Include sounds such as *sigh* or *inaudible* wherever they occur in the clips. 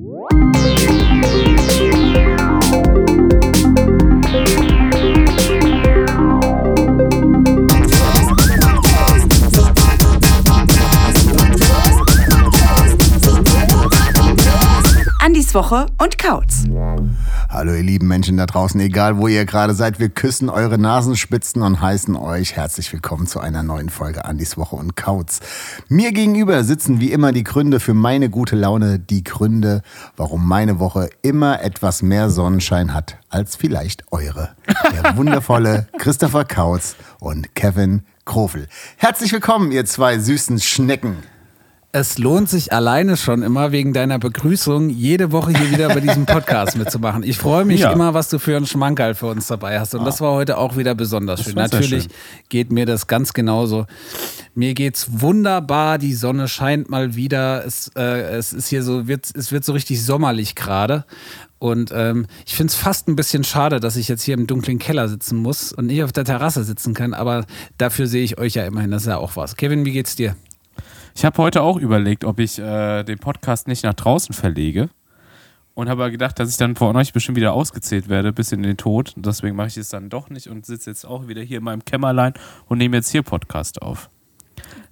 Andis Woche und Kautz. Hallo ihr lieben Menschen da draußen, egal wo ihr gerade seid, wir küssen eure Nasenspitzen und heißen euch herzlich willkommen zu einer neuen Folge Andis Woche und Kautz. Mir gegenüber sitzen wie immer die Gründe für meine gute Laune, die Gründe, warum meine Woche immer etwas mehr Sonnenschein hat als vielleicht eure. Der wundervolle *laughs* Christopher Kautz und Kevin Krofel. Herzlich willkommen, ihr zwei süßen Schnecken. Es lohnt sich alleine schon immer wegen deiner Begrüßung, jede Woche hier wieder bei diesem Podcast mitzumachen. Ich freue mich Ja. immer, was du für einen Schmankerl für uns dabei hast. Und das war heute auch wieder besonders schön. Natürlich schön. geht mir das ganz genauso. Mir geht's wunderbar. Die Sonne scheint mal wieder. Es, äh, es ist hier so, wird, es wird so richtig sommerlich gerade. Und ähm, ich finde es fast ein bisschen schade, dass ich jetzt hier im dunklen Keller sitzen muss und nicht auf der Terrasse sitzen kann. Aber dafür sehe ich euch ja immerhin. Das ist ja auch was. Kevin, wie geht's dir? Ich habe heute auch überlegt, ob ich äh, den Podcast nicht nach draußen verlege. Und habe gedacht, dass ich dann von euch bestimmt wieder ausgezählt werde bis in den Tod. Deswegen mache ich es dann doch nicht und sitze jetzt auch wieder hier in meinem Kämmerlein und nehme jetzt hier Podcast auf.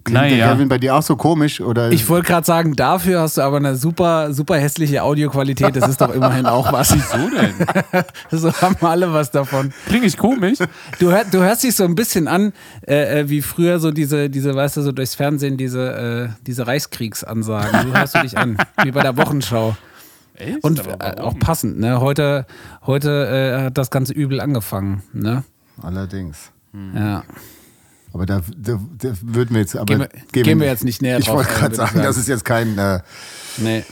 Klingt der Naja, Kevin bei dir auch so komisch? Oder? Ich wollte gerade sagen, dafür hast du aber eine super, super hässliche Audioqualität. Das ist doch immerhin auch was. *laughs* wieso denn? *laughs* So haben alle was davon. Klinge ich komisch? Du, hör, du hörst dich so ein bisschen an, äh, äh, wie früher so diese, diese, weißt du, so durchs Fernsehen diese, äh, diese Reichskriegsansagen. So hörst du dich an, *laughs* wie bei der Wochenschau. Echt? Und äh, auch passend, ne? Heute, heute äh, hat das ganze Übel angefangen, ne? Allerdings. Ja. Aber da, da, da würden wir jetzt. Aber Gehen wir- gehen wir jetzt nicht näher Ich drauf wollte ein, gerade ich sagen, das sagen. ist jetzt kein. Äh, Nee.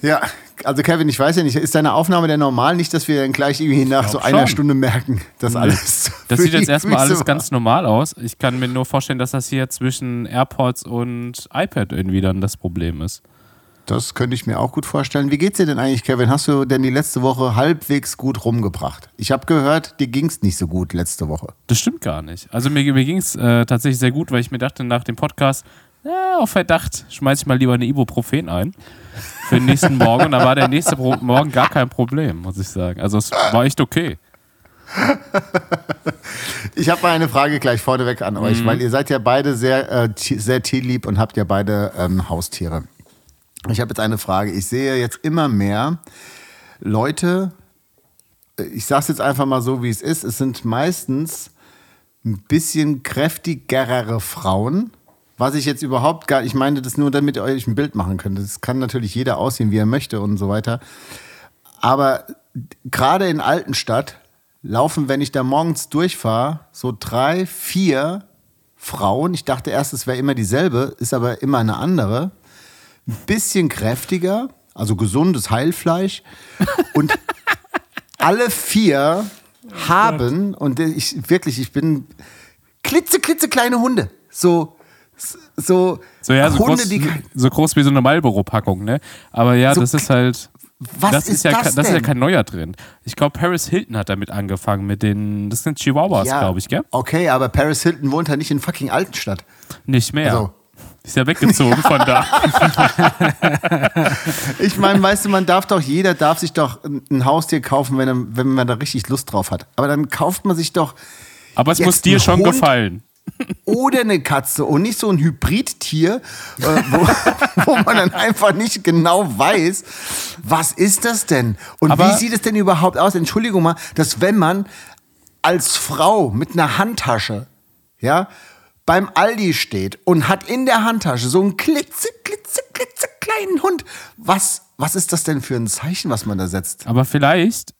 ja, also Kevin, ich weiß ja nicht, ist deine Aufnahme denn normal? Nicht, dass wir dann gleich irgendwie nach so einer schon. Stunde merken, dass alles. Das sieht jetzt erstmal alles war. ganz normal aus. Ich kann mir nur vorstellen, dass das hier zwischen AirPods und iPad irgendwie dann das Problem ist. Das könnte ich mir auch gut vorstellen. Wie geht's dir denn eigentlich, Kevin? Hast du denn die letzte Woche halbwegs gut rumgebracht? Ich habe gehört, dir ging's nicht so gut letzte Woche. Das stimmt gar nicht. Also mir, mir ging es äh, tatsächlich sehr gut, weil ich mir dachte nach dem Podcast, ja, auf Verdacht schmeiß ich mal lieber eine Ibuprofen ein für den nächsten Morgen. Und dann war der nächste Pro Morgen gar kein Problem, muss ich sagen. Also es war echt okay. Ich habe mal eine Frage gleich vorneweg an euch, Mhm. weil ihr seid ja beide sehr, äh, sehr tierlieb und habt ja beide ähm, Haustiere. Ich habe jetzt eine Frage. Ich sehe jetzt immer mehr Leute, äh, ich sage es jetzt einfach mal so, wie es ist, es sind meistens ein bisschen kräftigerere Frauen. Was ich jetzt überhaupt gar, ich meine das nur, damit ihr euch ein Bild machen könnt. Das kann natürlich jeder aussehen, wie er möchte und so weiter. Aber gerade in Altenstadt laufen, wenn ich da morgens durchfahre, so drei, vier Frauen. Ich dachte erst, es wäre immer dieselbe, ist aber immer eine andere. Ein bisschen kräftiger, also gesundes Heilfleisch. Und alle vier haben, und ich wirklich, ich bin klitze, klitze kleine Hunde. So, so, So, ja, so, Hunde, groß, die. so groß wie so eine Marlboro-Packung, ne? Aber ja, So das ist halt. Was das ist ja, das das ist ja kein neuer Trend. Ich glaube, Paris Hilton hat damit angefangen mit den. Das sind Chihuahuas, glaube ich, gell? Okay, aber Paris Hilton wohnt ja nicht in fucking Altenstadt. Nicht mehr. Also, Ist ja weggezogen von da. *laughs* ich meine, weißt du, man darf doch, jeder darf sich doch ein Haustier kaufen, wenn, er, wenn man da richtig Lust drauf hat. Aber dann kauft man sich doch Aber es muss dir schon Hund? gefallen. oder eine Katze und nicht so ein Hybridtier, äh, wo, *laughs* wo man dann einfach nicht genau weiß, was ist das denn? Und Aber- wie sieht es denn überhaupt aus? Entschuldigung mal, dass wenn man als Frau mit einer Handtasche, ja, beim Aldi steht und hat in der Handtasche so einen klitze, klitze, klitze kleinen Hund. Was, was ist das denn für ein Zeichen, was man da setzt? Aber vielleicht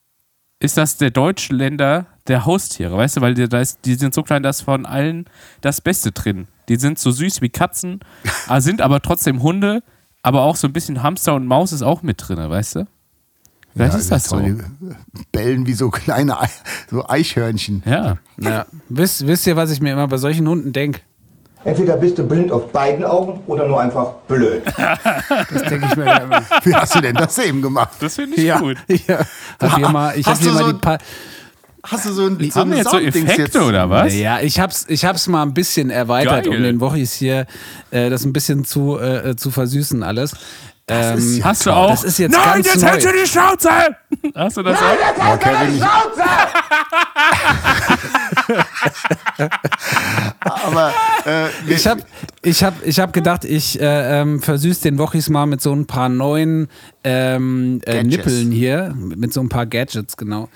ist das der Deutschländer der Haustiere, weißt du, weil die, die sind so klein, da ist von allen das Beste drin. Die sind so süß wie Katzen, *laughs* sind aber trotzdem Hunde, aber auch so ein bisschen Hamster und Maus ist auch mit drin, weißt du? Vielleicht Ja, ist das so. toll, die Bellen wie so kleine Ei- so Eichhörnchen. Ja. Ja. Wisst, wisst ihr, was ich mir immer bei solchen Hunden denke? Entweder bist du blind auf beiden Augen oder nur einfach blöd. *laughs* Das denke ich mir immer. Wie hast du denn das eben gemacht? Das finde ich ja, gut. *laughs* Ja. Hab hier mal, ich habe Hast hier du mal so- die, pa hast du so ein, so jetzt so Effekte jetzt? oder was? Ja, ich hab's, ich hab's mal ein bisschen erweitert, Geil. um den Wochis hier äh, das ein bisschen zu, äh, zu versüßen alles. Ähm, ja Hast du toll. auch? Das ist jetzt Nein, ganz jetzt neu. hältst du die Schnauze! Hast du das auch? Oh, Kevin, ich, aber äh, Ich habe ich hab, ich hab gedacht, ich äh, ähm, versüß den Wochis mal mit so ein paar neuen ähm, äh. Nippeln hier, mit so ein paar Gadgets, genau.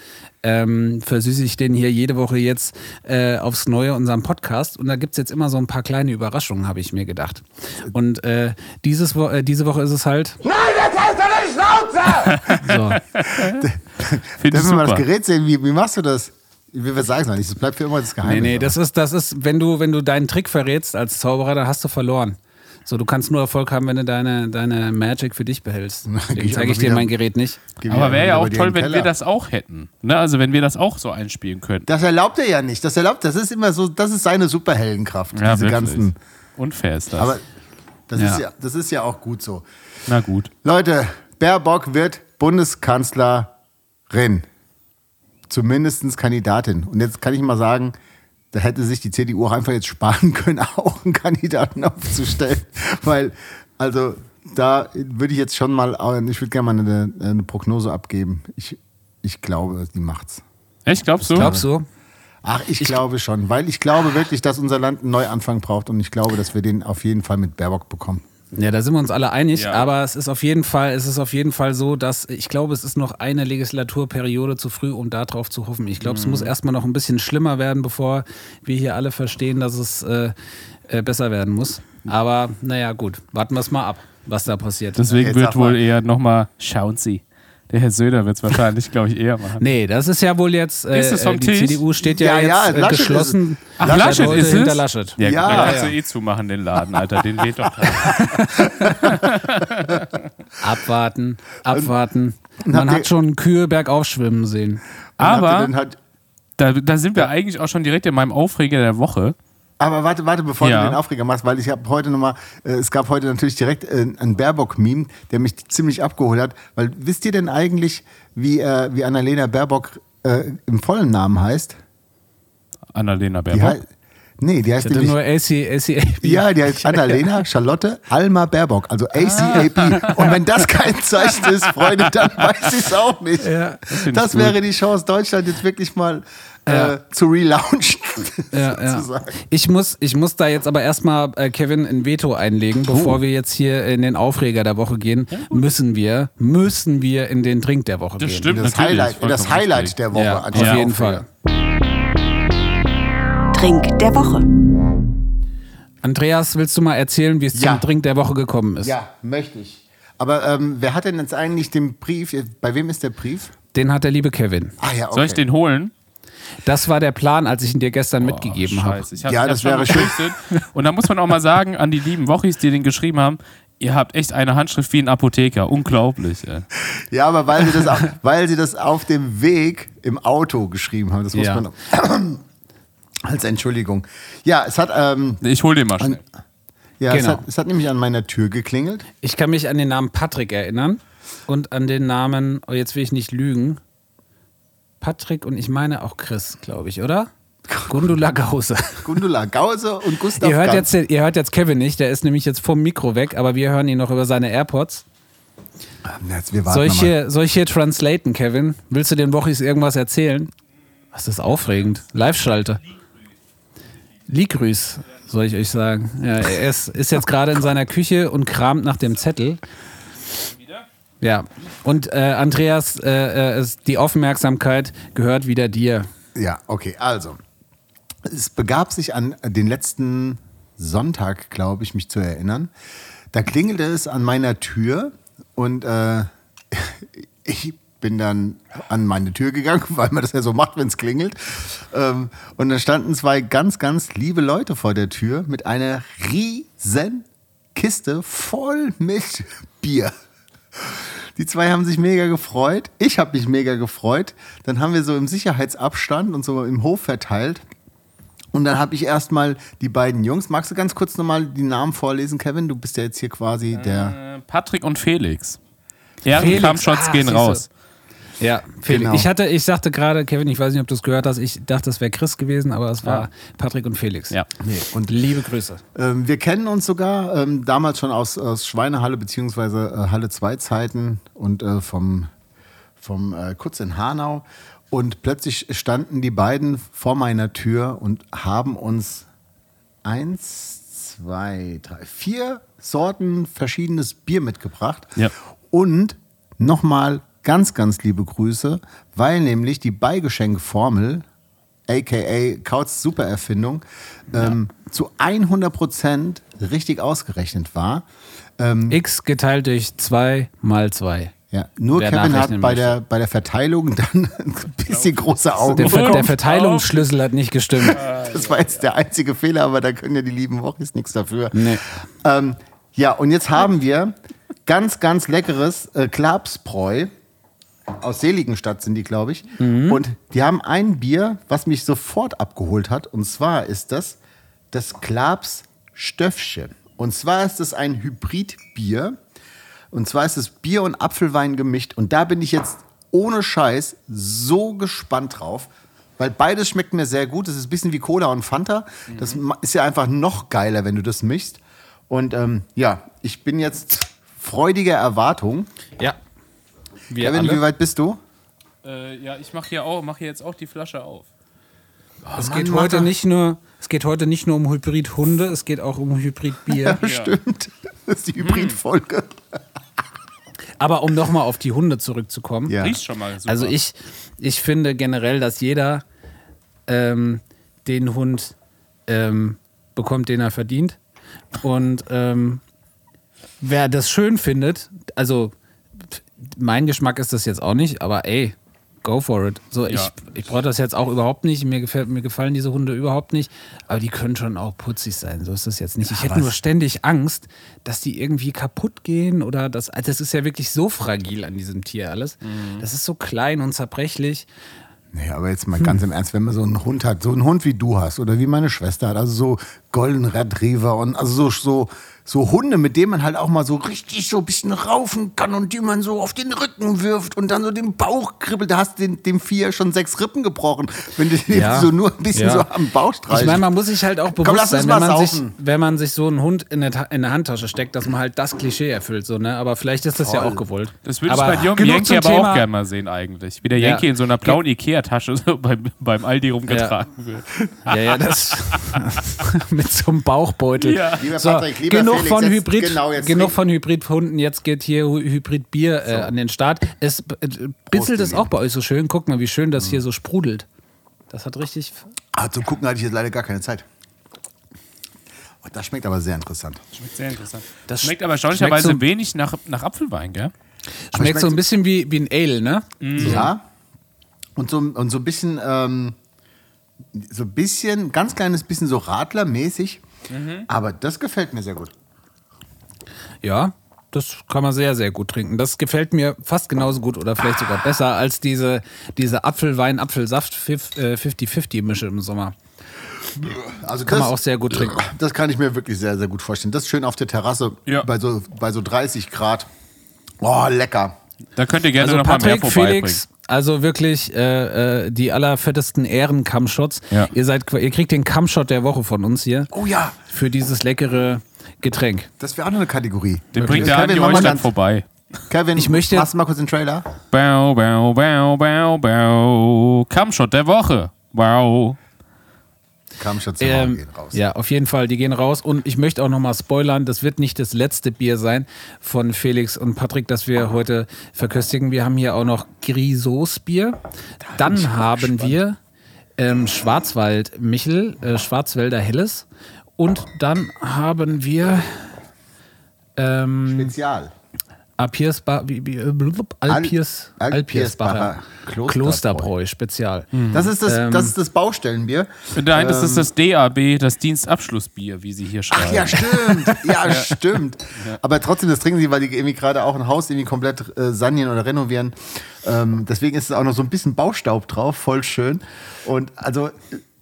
Ähm, versüße ich den hier jede Woche jetzt äh, aufs Neue unseren Podcast. Und da gibt es jetzt immer so ein paar kleine Überraschungen, habe ich mir gedacht. Und äh, dieses Wo äh, diese Woche ist es halt. Nein, jetzt hältst du die Schnauze! *laughs* So. Ich Dürfen wir mal das. Gerät sehen? Wie, wie machst du das? Wir, wir sagen es noch nicht. Das bleibt für immer das Geheimnis. Nee, nee, das ist, das ist, wenn du, wenn du deinen Trick verrätst als Zauberer, dann hast du verloren. So, du kannst nur Erfolg haben, wenn du deine, deine Magic für dich behältst. *laughs* Deswegen ich zeige ich dir mein Gerät nicht. Aber wäre ja auch toll, wenn wir das auch hätten. Ne? Also wenn wir das auch so einspielen könnten. Das erlaubt er ja nicht. Das erlaubt, das ist immer so, das ist seine Superheldenkraft. Ja, diese wirklich. ganzen. Unfair ist das. Aber das, Ja. Ist ja, das ist ja auch gut so. Na gut. Leute, Baerbock wird Bundeskanzlerin. Zumindest Kandidatin. Und jetzt kann ich mal sagen, da hätte sich die CDU auch einfach jetzt sparen können, *laughs* auch einen Kandidaten aufzustellen. Weil, also, da würde ich jetzt schon mal, ich würde gerne mal eine, eine Prognose abgeben. Ich, ich glaube, die macht's. Echt, glaubst du? Glaubst du? Ach, ich, glaube schon, weil ich glaube wirklich, dass unser Land einen Neuanfang braucht und ich glaube, dass wir den auf jeden Fall mit Baerbock bekommen. Ja, da sind wir uns alle einig, Ja. aber es ist auf jeden Fall, es ist auf jeden Fall so, dass ich glaube, es ist noch eine Legislaturperiode zu früh, um darauf zu hoffen. Ich glaube, es muss erstmal noch ein bisschen schlimmer werden, bevor wir hier alle verstehen, dass es äh, äh, besser werden muss. Aber naja, gut, warten wir es mal ab, was da passiert. Deswegen wird wohl eher nochmal, schauen Sie. Der Herr Söder wird es wahrscheinlich, glaube ich, eher machen. Nee, das ist ja wohl jetzt, äh, Ist es vom äh, die Tisch? CDU steht ja, Ja, ja, jetzt äh, Laschet ist geschlossen. es. Ach, Laschet heute ist es? hinter Laschet. Ja, Ja. dann kannst Ja. du eh zumachen, den Laden, Alter. Den weht doch. *laughs* Abwarten, abwarten. Und Man hat schon Kühe bergauf schwimmen sehen. Aber halt- da, da sind wir eigentlich auch schon direkt in meinem Aufreger der Woche. Aber warte, warte, bevor Ja. du den Aufreger machst, weil ich habe heute nochmal, äh, es gab heute natürlich direkt äh, einen Baerbock-Meme, der mich ziemlich abgeholt hat. Weil wisst ihr denn eigentlich, wie, äh, wie Annalena Baerbock äh, im vollen Namen heißt? Annalena Die Baerbock. hei- nee, die heißt Ich hatte nämlich. nur AC, ACAB. Ja, die heißt *laughs* Annalena Charlotte Alma Baerbock, also ACAP. Ah. Und wenn das kein Zeichen ist, Freunde, dann weiß ich es auch nicht. Ja. das ich wäre die Chance, Deutschland jetzt wirklich mal äh, Ja. zu relaunchen. *laughs* Ja, ja. sozusagen. Ich, muss, ich muss da jetzt aber erstmal, äh, Kevin, ein Veto einlegen, bevor wir jetzt hier in den Aufreger der Woche gehen. müssen wir, müssen wir in den Trink der Woche Das gehen. stimmt Das. Highlight, das Highlight richtig. der Woche. Ja, auf jeden Aufreger. Fall. Trink der Woche. Andreas, willst du mal erzählen, wie es Ja. zum Trink der Woche gekommen ist? Ja, möchte ich. Aber ähm, wer hat denn jetzt eigentlich den Brief? Bei wem ist der Brief? Den hat der liebe Kevin. Ah ja, okay. Soll ich den holen? Das war der Plan, als ich ihn dir gestern mitgegeben habe. Hab, Ja, ich das wäre schön. Und da muss man auch mal sagen, an die lieben Wochis, die den geschrieben haben, ihr habt echt eine Handschrift wie ein Apotheker. Unglaublich. Ey. Ja, aber weil sie, das auf, *laughs* weil sie das auf dem Weg im Auto geschrieben haben. Das muss Ja. man *clears throat* als Entschuldigung. Ja, es hat, ähm, Ich hol den mal schnell. ja, es, Genau. hat, es hat nämlich an meiner Tür geklingelt. Ich kann mich an den Namen Patrick erinnern und an den Namen, oh, jetzt will ich nicht lügen, Patrick und ich meine auch Chris, glaube ich, oder? Gundula Gause. Gundula Gause und Gustav Ihr hört, Ganz. jetzt, ihr hört jetzt Kevin nicht, der ist nämlich jetzt vom Mikro weg, aber wir hören ihn noch über seine AirPods. Jetzt, wir warten ich hier translaten, Kevin? Willst du den Wochis irgendwas erzählen? Das ist aufregend. Live-Schalte. Ligrüß, soll ich euch sagen. Ja, er ist, ist jetzt *laughs* gerade in seiner Küche und kramt nach dem Zettel. Ja, und äh, Andreas, äh, äh, es- die Aufmerksamkeit gehört wieder dir. Ja, okay, also. Es begab sich an den letzten Sonntag, glaube ich, mich zu erinnern. Da klingelte es an meiner Tür und äh, *laughs* ich bin dann an meine Tür gegangen, *laughs* weil man das ja so macht, wenn es klingelt. Ähm, und da standen zwei ganz, ganz liebe Leute vor der Tür mit einer riesen Kiste voll mit *laughs* Bier. Die zwei haben sich mega gefreut. Ich habe mich mega gefreut. Dann haben wir so im Sicherheitsabstand und so im Hof verteilt. Und dann habe ich erstmal die beiden Jungs. Magst du ganz kurz nochmal die Namen vorlesen, Kevin? Du bist ja jetzt hier quasi der. Äh, Patrick und Felix. Ehrenkampfshots Ah, gehen raus. Ja, Felix. Genau. Ich hatte, ich sagte gerade, Kevin, ich weiß nicht, ob du es gehört hast, ich dachte, es wäre Chris gewesen, aber es war Patrick und Felix. Ja. Nee, und Liebe Grüße. Ähm, wir kennen uns sogar ähm, damals schon aus, aus Schweinehalle beziehungsweise äh, Halle 2 Zeiten und äh, vom, vom äh, Kutz in Hanau. Und plötzlich standen die beiden vor meiner Tür und haben uns eins, zwei, drei, vier Sorten verschiedenes Bier mitgebracht. Ja. Und nochmal ganz, ganz liebe Grüße, weil nämlich die Beigeschenkformel, aka Kauts Supererfindung, ähm, zu 100% richtig ausgerechnet war. X geteilt durch 2 mal 2. Ja, nur Wer Kevin hat bei möchte. der, bei der Verteilung dann *laughs* ein bisschen große Augen Der, Ver der. Verteilungsschlüssel hat nicht gestimmt. *laughs* Das war jetzt der einzige Fehler, aber da können ja die lieben Wochis nichts dafür. Nee. Ähm, ja, und jetzt haben wir ganz, ganz leckeres äh, Klapsbräu. Aus Seligenstadt sind die, glaube ich. Und die haben ein Bier, was mich sofort abgeholt hat. Und zwar ist das das Klaps Stöffchen. Und zwar ist es ein Hybridbier. Und zwar ist es Bier und Apfelwein gemischt. Und da bin ich jetzt ohne Scheiß so gespannt drauf. Weil beides schmeckt mir sehr gut. Das ist ein bisschen wie Cola und Fanta. Das ma- ist ja einfach noch geiler, wenn du das mischst. Und ähm, ja, ich bin jetzt freudiger Erwartung. Ja. Wir Kevin, wie alle. weit bist du? Äh, ja, ich mache hier, auch- mach hier jetzt auch die Flasche auf. Es Mann, geht heute Mann. nicht nur, es geht heute nicht nur um Hybrid-Hunde, es geht auch um Hybrid-Bier. Stimmt. Das ist die Hybridfolge. Aber um nochmal auf die Hunde zurückzukommen. Ja. Riecht schon mal super. Also ich, ich finde generell, dass jeder ähm, den Hund ähm, bekommt, den er verdient. Und ähm, wer das schön findet, also mein Geschmack ist das jetzt auch nicht, aber ey, go for it. So, ich, Ja. ich brauche das jetzt auch überhaupt nicht. Mir, gefällt, mir gefallen diese Hunde überhaupt nicht, aber die können schon auch putzig sein. So ist das jetzt nicht. Ich hätte was- nur ständig Angst, dass die irgendwie kaputt gehen oder das. Also das ist ja wirklich so fragil an diesem Tier alles. Das ist so klein und zerbrechlich. Nee, aber jetzt mal ganz im Ernst, wenn man so einen Hund hat, so einen Hund wie du hast oder wie meine Schwester hat, also so Golden Retriever und also so, so, so Hunde, mit denen man halt auch mal so richtig so ein bisschen raufen kann und die man so auf den Rücken wirft und dann so den Bauch kribbelt, da hast du den, dem Vier schon sechs Rippen gebrochen, wenn du den Ja. so nur ein bisschen Ja. so am Bauch streichst. Ich meine, man muss sich halt auch bewusst uns sein, wenn man, sich, wenn man sich so einen Hund in der, in der Handtasche steckt, dass man halt das Klischee erfüllt. So, ne? Aber vielleicht ist das ja Voll. auch gewollt. Das würde ich bei genug Yankee zum aber Thema- auch gerne mal sehen eigentlich. Wie der Ja. Yankee in so einer blauen Ikea-Tasche so beim, beim Aldi rumgetragen wird. Ja, ja, das *laughs* *laughs* mit so einem Bauchbeutel. Ja. Lieber so, Patrick, lieber genug Felix, von jetzt- Hybrid, genau, jetzt genug von Hybridhunden. Jetzt geht hier Hy- Hybridbier äh, an den Start. Es äh, bitzelt es auch bei euch so schön. Guck mal, wie schön das hier so sprudelt. Das hat richtig. ah, zum Gucken hatte ich jetzt leider gar keine Zeit. Oh, das schmeckt aber sehr interessant. Schmeckt sehr interessant. Das schmeckt sch- aber erstaunlicherweise so- wenig nach, nach Apfelwein, gell? Schmeckt schmeckt so ein so- bisschen wie, wie ein Ale, ne? Ja. Und so, und so ein bisschen, ähm, so ein bisschen, ganz kleines bisschen so Radlermäßig. Aber das gefällt mir sehr gut. Ja, das kann man sehr, sehr gut trinken. Das gefällt mir fast genauso gut oder vielleicht sogar besser als diese, diese Apfelwein-Apfelsaft-50-50-Mische im Sommer. Also Kann das, man auch sehr gut trinken. Das kann ich mir wirklich sehr, sehr gut vorstellen. Das ist schön auf der Terrasse Ja. bei, so, bei so 30 Grad. Oh, lecker. Da könnt ihr gerne Also noch mal mehr Patrick, vorbeibringen. Felix, also wirklich äh, äh, die allerfettesten Ehren-Kammshots. Ja. Ihr, seid, ihr kriegt den Kammshot der Woche von uns hier Oh ja, für dieses leckere Getränk. das wäre auch noch eine Kategorie. Den bringt der Andi euch dann vorbei. Kevin, Ich möchte- machst du mal kurz den Trailer? Bau, bau, bau, bau, bau. Kammshot der Woche. Wow. Kam schon zu Ähm, gehen raus. ja, auf jeden Fall, die gehen raus. Und ich möchte auch nochmal spoilern, das wird nicht das letzte Bier sein von Felix und Patrick, das wir heute verköstigen. Wir haben hier auch noch Grisos Bier. Dann haben wir ähm, Schwarzwald Michel, äh, Schwarzwälder Helles. Und dann haben wir ähm, Spezial. Wie, äh, blub, Alpirs, Al- Alpirsbacher Alpirsbacher Klosterbräu. Klosterbräu Spezial. Das ist das, Ähm, das, ist das Baustellenbier. Nein, das ist das DAB, das Dienstabschlussbier, wie sie hier schreiben. Ach ja, stimmt. *laughs* Ja, stimmt. Aber trotzdem, das trinken sie, weil die irgendwie gerade auch ein Haus irgendwie komplett äh, sanieren oder renovieren. Ähm, deswegen ist es auch noch so ein bisschen Baustaub drauf, voll schön. Und also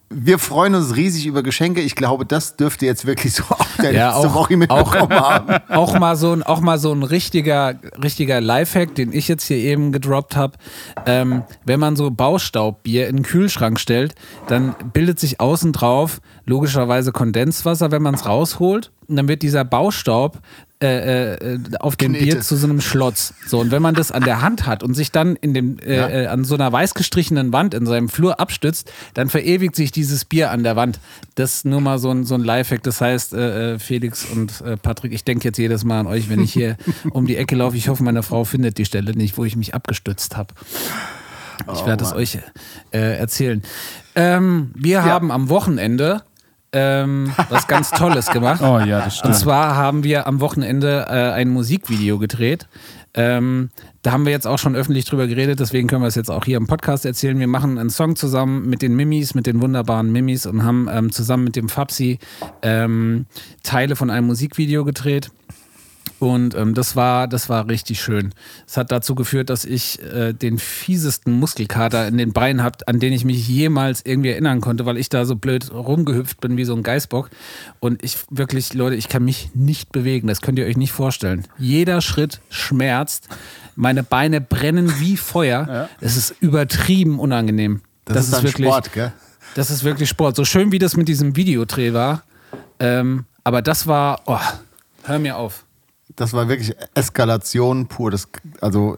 wir freuen uns riesig über Geschenke. Ich glaube, das dürfte jetzt wirklich so auch der Ja, letzte auch, Woche auch, mitbekommen haben. *laughs* auch mal so ein, auch mal so ein richtiger, richtiger Lifehack, den ich jetzt hier eben gedroppt habe. Ähm, wenn man so Baustaubbier in den Kühlschrank stellt, dann bildet sich außen drauf logischerweise Kondenswasser, wenn man es rausholt. Und dann wird dieser Baustaub äh, äh, auf dem Knete. Bier zu so einem Schlotz. So, und wenn man das an der Hand hat und sich dann in dem, äh, Ja. äh, an so einer weiß gestrichenen Wand in seinem Flur abstützt, dann verewigt sich dieses Bier an der Wand. Das ist nur mal so ein, so ein Lifehack. Das heißt, äh, äh, Felix und äh, Patrick, ich denke jetzt jedes Mal an euch, wenn ich hier *laughs* um die Ecke laufe. Ich hoffe, meine Frau findet die Stelle nicht, wo ich mich abgestützt habe. Ich werde es euch äh, erzählen. Ähm, wir haben am Wochenende ähm, was ganz Tolles gemacht. Oh ja, das Und stimmt. zwar haben wir am Wochenende äh, ein Musikvideo gedreht. Ähm, da haben wir jetzt auch schon öffentlich drüber geredet, deswegen können wir es jetzt auch hier im Podcast erzählen. Wir machen einen Song zusammen mit den Mimis, mit den wunderbaren Mimis und haben ähm, zusammen mit dem Fabsi ähm, Teile von einem Musikvideo gedreht. Und ähm, das war, das war richtig schön. Es hat dazu geführt, dass ich äh, den fiesesten Muskelkater in den Beinen habe, an den ich mich jemals irgendwie erinnern konnte, weil ich da so blöd rumgehüpft bin wie so ein Geißbock. Und ich wirklich, Leute, ich kann mich nicht bewegen. Das könnt ihr euch nicht vorstellen. Jeder Schritt schmerzt. Meine Beine brennen wie Feuer. Es ist übertrieben unangenehm. Das, ist dann wirklich, Sport, gell? das ist wirklich Sport. So schön wie das mit diesem Videodreh war. Ähm, aber das war, oh, hör mir auf. Das war wirklich Eskalation pur. Das, also,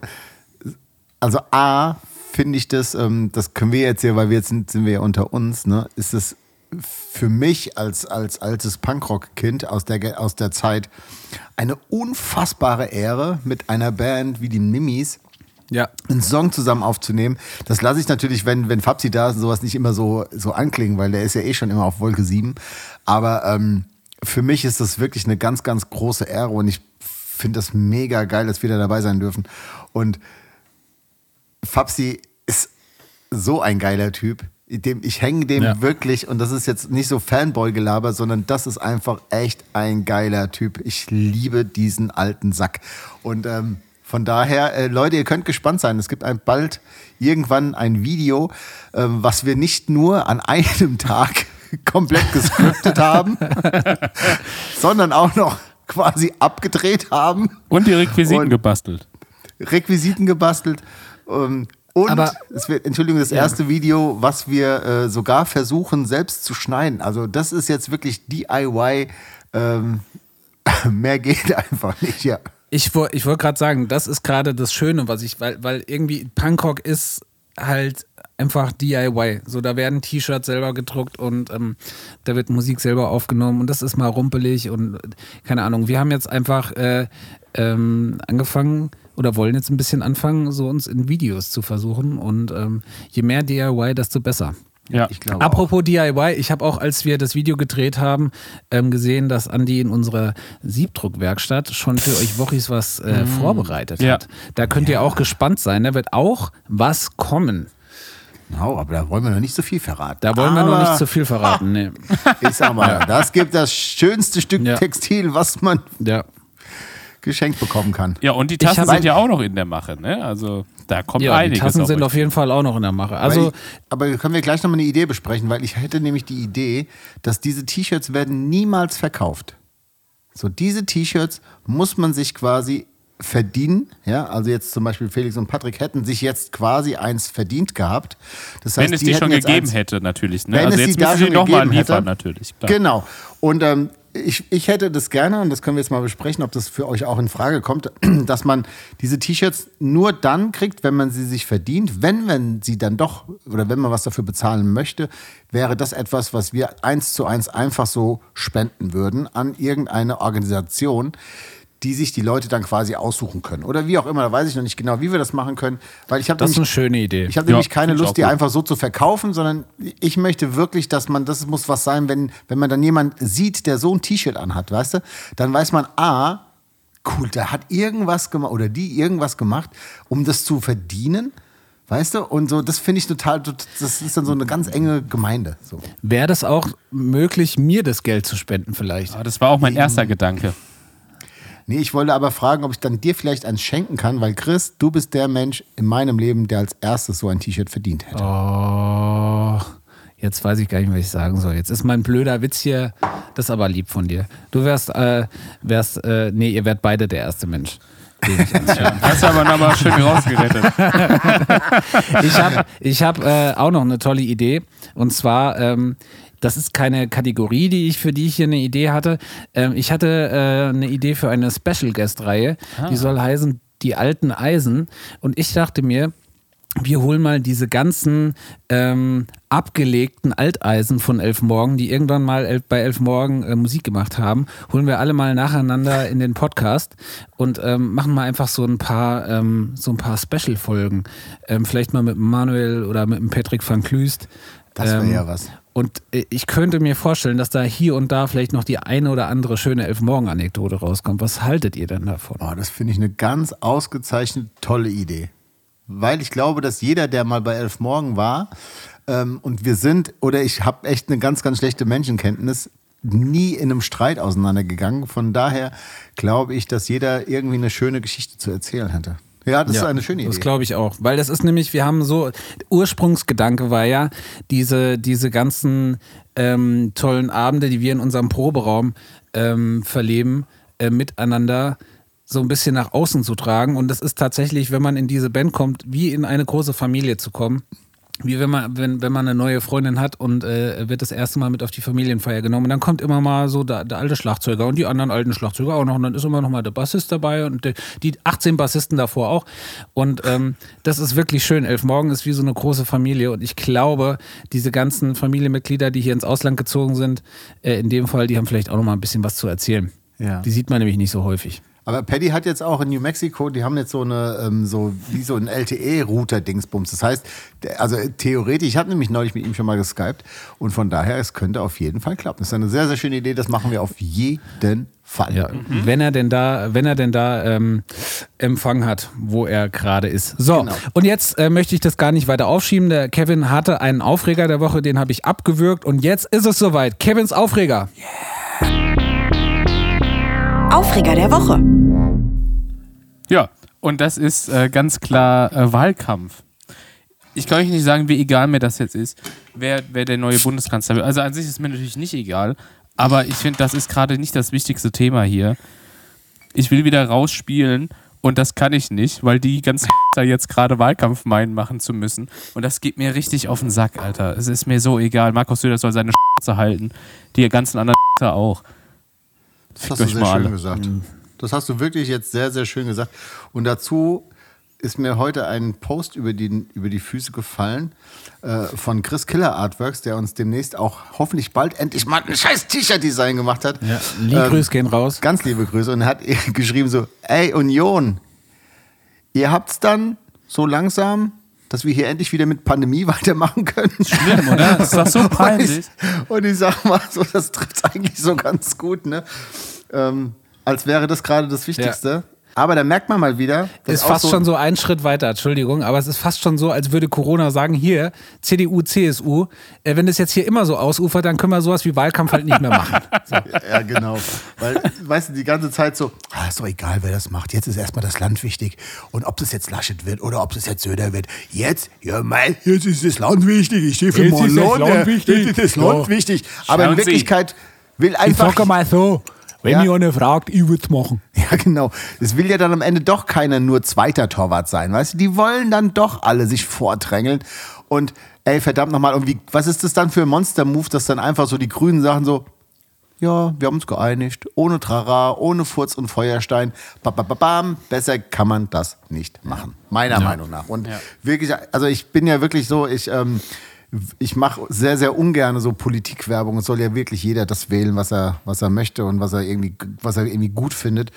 also A, finde ich das, ähm, das können wir jetzt hier, weil wir jetzt sind, sind wir ja unter uns, ne, ist es für mich als, als altes Punkrock-Kind aus der, aus der Zeit eine unfassbare Ehre, mit einer Band wie die Mimis Ja. einen Song zusammen aufzunehmen. Das lasse ich natürlich, wenn, wenn Fabsi da ist und sowas nicht immer so, so anklingen, weil der ist ja eh schon immer auf Wolke 7. Aber ähm, für mich ist das wirklich eine ganz, ganz große Ehre und ich finde das mega geil, dass wir da dabei sein dürfen. Und Fabsi ist so ein geiler Typ. Dem, ich hänge dem Ja. wirklich, und das ist jetzt nicht so Fanboy-Gelaber, sondern das ist einfach echt ein geiler Typ. Ich liebe diesen alten Sack. Und ähm, von daher, äh, Leute, ihr könnt gespannt sein. Es gibt ein, bald irgendwann ein Video, ähm, was wir nicht nur an *laughs* einem Tag komplett gescriptet haben, *laughs* sondern auch noch quasi abgedreht haben. Und die Requisiten Und- gebastelt. Requisiten gebastelt. Ähm, und Aber- es wird, Entschuldigung, das erste Video, was wir äh, sogar versuchen, selbst zu schneiden. Also, das ist jetzt wirklich DIY. Ähm, *laughs* mehr geht einfach nicht, ja. Ich, woll- ich wollte gerade sagen, das ist gerade das Schöne, was ich, weil, weil irgendwie Punkrock ist halt einfach DIY. So, da werden T-Shirts selber gedruckt und ähm, da wird Musik selber aufgenommen und das ist mal rumpelig und äh, keine Ahnung. Wir haben jetzt einfach äh, ähm, angefangen oder wollen jetzt ein bisschen anfangen, so uns in Videos zu versuchen und ähm, je mehr DIY, desto besser. Ja. Ich glaube auch. Apropos DIY, ich habe auch, als wir das Video gedreht haben, ähm, gesehen, dass Andi in unserer Siebdruckwerkstatt schon für euch Wochis was äh, vorbereitet Ja. hat. Da könnt ihr auch gespannt sein. Da wird auch was kommen. Genau, aber da wollen wir noch nicht so viel verraten. Da wollen wir noch Aber nicht zu viel verraten. *laughs* Nee. Ich sag mal, das gibt das schönste Stück Ja. Textil, was man Ja. geschenkt bekommen kann. Ja, und die Tassen sind ja auch noch in der Mache, ne? Also da kommt ja, die einiges. Tassen sind auf jeden Fall auch noch in der Mache. Also, ich, aber können wir gleich nochmal eine Idee besprechen, weil ich hätte nämlich die Idee, dass diese T-Shirts werden niemals verkauft. So, diese T-Shirts muss man sich quasi verdienen. Ja, also jetzt zum Beispiel Felix und Patrick hätten sich jetzt quasi eins verdient gehabt. Das heißt, Wenn es die, schon hätten jetzt gegeben eins- hätte, natürlich. Ne? Wenn Also es jetzt die da müssen sie schon nochmal gegeben liefern, hätte. natürlich. Klar. Genau. Und ähm, ich, ich hätte das gerne, und das können wir jetzt mal besprechen, ob das für euch auch in Frage kommt, *clears throat* dass man diese T-Shirts nur dann kriegt, wenn man sie sich verdient. Wenn man sie dann doch oder wenn man was dafür bezahlen möchte, wäre das etwas, was wir eins zu eins einfach so spenden würden an irgendeine Organisation, die sich die Leute dann quasi aussuchen können. Oder wie auch immer, da weiß ich noch nicht genau, wie wir das machen können, weil ich habe das ist eine nämlich schöne Idee. ich habe Ja, nämlich keine Lust, die einfach so zu verkaufen, sondern ich möchte wirklich, dass man, das muss was sein, wenn, wenn man dann jemand sieht, der so ein T-Shirt anhat, weißt du, dann weiß man, A, cool, der hat irgendwas gemacht oder die irgendwas gemacht, um das zu verdienen, weißt du, und so, das finde ich total, das ist dann so eine ganz enge Gemeinde. So. Wäre das auch möglich, mir das Geld zu spenden vielleicht? Ah, Das war auch mein erster Gedanke. Nee, ich wollte aber fragen, ob ich dann dir vielleicht eins schenken kann, weil Chris, du bist der Mensch in meinem Leben, der als erstes so ein T-Shirt verdient hätte. Oh, Jetzt weiß ich gar nicht, was ich sagen soll. Jetzt ist mein blöder Witz hier, das ist aber lieb von dir. Du wärst, äh, wärst, äh, nee, ihr werdet beide der erste Mensch. den ich *laughs* anschreibe. Hast du aber nochmal schön rausgerettet. *laughs* ich habe ich hab, äh, auch noch eine tolle Idee. Und zwar, ähm, das ist keine Kategorie, die ich für die ich hier eine Idee hatte. Ähm, ich hatte äh, eine Idee für eine Special Guest Reihe. Die soll heißen Die alten Eisen. Und ich dachte mir, wir holen mal diese ganzen ähm, abgelegten Alteisen von Elf Morgen, die irgendwann mal elf, bei Elf Morgen äh, Musik gemacht haben, holen wir alle mal nacheinander in den Podcast und ähm, machen mal einfach so ein paar, ähm, so ein paar Special-Folgen. Ähm, vielleicht mal mit dem Manuel oder mit dem Patrick van Klüst. Das wäre Ähm, ja was. Und äh, ich könnte mir vorstellen, dass da hier und da vielleicht noch die eine oder andere schöne Elf-Morgen-Anekdote rauskommt. Was haltet ihr denn davon? Oh, das finde ich eine ganz ausgezeichnete, tolle Idee. Weil ich glaube, dass jeder, der mal bei Elf Morgen war, ähm, und wir sind, oder ich habe echt eine ganz, ganz schlechte Menschenkenntnis, nie in einem Streit auseinandergegangen. Von daher glaube ich, dass jeder irgendwie eine schöne Geschichte zu erzählen hätte. Ja, das ist eine schöne Idee. Das glaube ich auch. Weil das ist nämlich, wir haben so, Ursprungsgedanke war ja, diese, diese ganzen ähm, tollen Abende, die wir in unserem Proberaum ähm, verleben, äh, miteinander so ein bisschen nach außen zu tragen. Und das ist tatsächlich, wenn man in diese Band kommt, wie in eine große Familie zu kommen. Wie wenn man, wenn, wenn man eine neue Freundin hat und äh, wird das erste Mal mit auf die Familienfeier genommen. Und dann kommt immer mal so der, der alte Schlagzeuger und die anderen alten Schlagzeuger auch noch. Und dann ist immer noch mal der Bassist dabei und die, die 18 Bassisten davor auch. Und ähm, das ist wirklich schön. Elf Morgen ist wie so eine große Familie. Und ich glaube, diese ganzen Familienmitglieder, die hier ins Ausland gezogen sind, äh, in dem Fall, die haben vielleicht auch noch mal ein bisschen was zu erzählen. Ja. Die sieht man nämlich nicht so häufig. Aber Paddy hat jetzt auch in New Mexico, die haben jetzt so eine, ähm, so wie so ein LTE-Router-Dingsbums. Das heißt, der, also theoretisch, ich habe nämlich neulich mit ihm schon mal geskypt und von daher, es könnte auf jeden Fall klappen. Das ist eine sehr, sehr schöne Idee, das machen wir auf jeden Fall. Ja, wenn er denn da, wenn er denn da ähm, Empfang hat, wo er gerade ist. So, Genau. und jetzt äh, möchte ich das gar nicht weiter aufschieben. Der Kevin hatte einen Aufreger der Woche, den habe ich abgewürgt und jetzt ist es soweit. Kevins Aufreger. Aufreger der Woche. Ja, und das ist äh, ganz klar äh, Wahlkampf. Ich kann euch nicht sagen, wie egal mir das jetzt ist, wer, wer der neue Bundeskanzler wird. Also an sich ist mir natürlich nicht egal, aber ich finde, das ist gerade nicht das wichtigste Thema hier. Ich will wieder rausspielen und das kann ich nicht, weil die ganzen *laughs* da jetzt gerade Wahlkampf meinen, machen zu müssen. Und das geht mir richtig auf den Sack, Alter. Es ist mir so egal. Markus Söder soll seine *laughs* halten. Die ganzen anderen *laughs* auch. Das hast du sehr schön alle. gesagt. Das hast du wirklich jetzt sehr, sehr schön gesagt. Und dazu ist mir heute ein Post über die, über die Füße gefallen äh, von Chris Killer Artworks, der uns demnächst auch hoffentlich bald endlich mal ein scheiß T-Shirt-Design gemacht hat. Ja, liebe Grüße gehen raus. Ganz liebe Grüße. Und er hat *laughs* geschrieben so, ey Union, ihr habt's dann so langsam, dass wir hier endlich wieder mit Pandemie *laughs* weitermachen können. Schlimm, oder? *laughs* Das ist doch so Und peinlich. ich, und ich sag mal so, das trifft eigentlich so ganz gut, ne? Ähm, als wäre das gerade das Wichtigste. Aber da merkt man mal wieder, dass Ist fast schon so ein Schritt weiter, Entschuldigung, aber es ist fast schon so, als würde Corona sagen, hier, CDU, CSU, äh, wenn das jetzt hier immer so ausufert, dann können wir sowas wie Wahlkampf halt nicht mehr machen. *laughs* So. Ja, genau. Weil, weißt du, die ganze Zeit so, ah, ist doch egal, wer das macht. Jetzt ist erstmal das Land wichtig. Und ob das jetzt Laschet wird oder ob das jetzt Söder wird. Jetzt, ja, mein, jetzt ist das Land wichtig. Ich stehe für Jetzt mein ist das Land. Land wichtig. Jetzt ist das Land wichtig. Aber Schauen in Sie. Wirklichkeit will Ich einfach. sage mal so, wenn Ja. mich einer fragt, ich würde es machen. *laughs* Ja, genau. Es will ja dann am Ende doch keiner nur zweiter Torwart sein, weißt du? Die wollen dann doch alle sich vordrängeln. Und ey, verdammt nochmal, und wie, was ist das dann für ein Monster-Move, dass dann einfach so die Grünen sagen so, ja, wir haben uns geeinigt, ohne Trara, ohne Furz und Feuerstein, ba, ba, ba, bam, besser kann man das nicht machen, meiner Meinung nach. Und wirklich, also ich bin ja wirklich so, ich, ähm, ich mache sehr, sehr ungern so Politikwerbung. Es soll ja wirklich jeder das wählen, was er, was er möchte und was er irgendwie, was er irgendwie gut findet.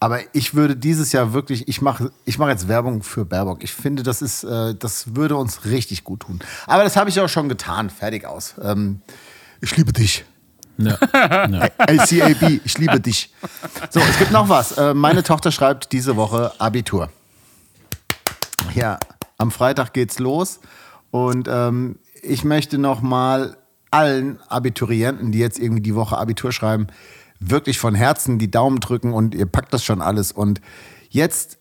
Aber ich würde dieses Jahr wirklich, ich mache ich mache jetzt Werbung für Baerbock. Ich finde, das ist, äh, das würde uns richtig gut tun. Aber das habe ich auch schon getan. Fertig aus. Ähm, ich liebe dich. Ja. *laughs* ACAB, ich liebe dich. So, es gibt noch was. Äh, meine Tochter schreibt diese Woche Abitur. Ja, am Freitag geht's los und ähm, ich möchte noch mal allen Abiturienten, die jetzt irgendwie die Woche Abitur schreiben, wirklich von Herzen die Daumen drücken und ihr packt das schon alles und jetzt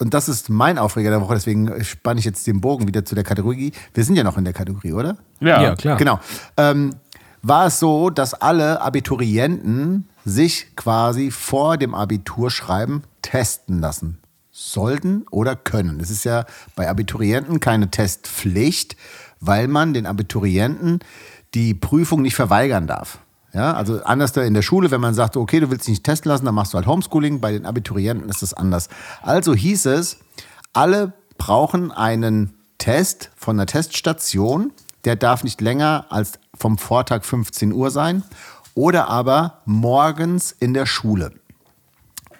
und das ist mein Aufreger der Woche, deswegen spanne ich jetzt den Bogen wieder zu der Kategorie. Wir sind ja noch in der Kategorie, oder? Ja, klar. Genau. Ähm, war es so, dass alle Abiturienten sich quasi vor dem Abiturschreiben testen lassen sollten oder können. Es ist ja bei Abiturienten keine Testpflicht, weil man den Abiturienten die Prüfung nicht verweigern darf. Ja, also anders da in der Schule, wenn man sagt, okay, du willst dich nicht testen lassen, dann machst du halt Homeschooling. Bei den Abiturienten ist das anders. Also hieß es, alle brauchen einen Test von der Teststation. Der darf nicht länger als vom Vortag 15 Uhr sein oder aber morgens in der Schule.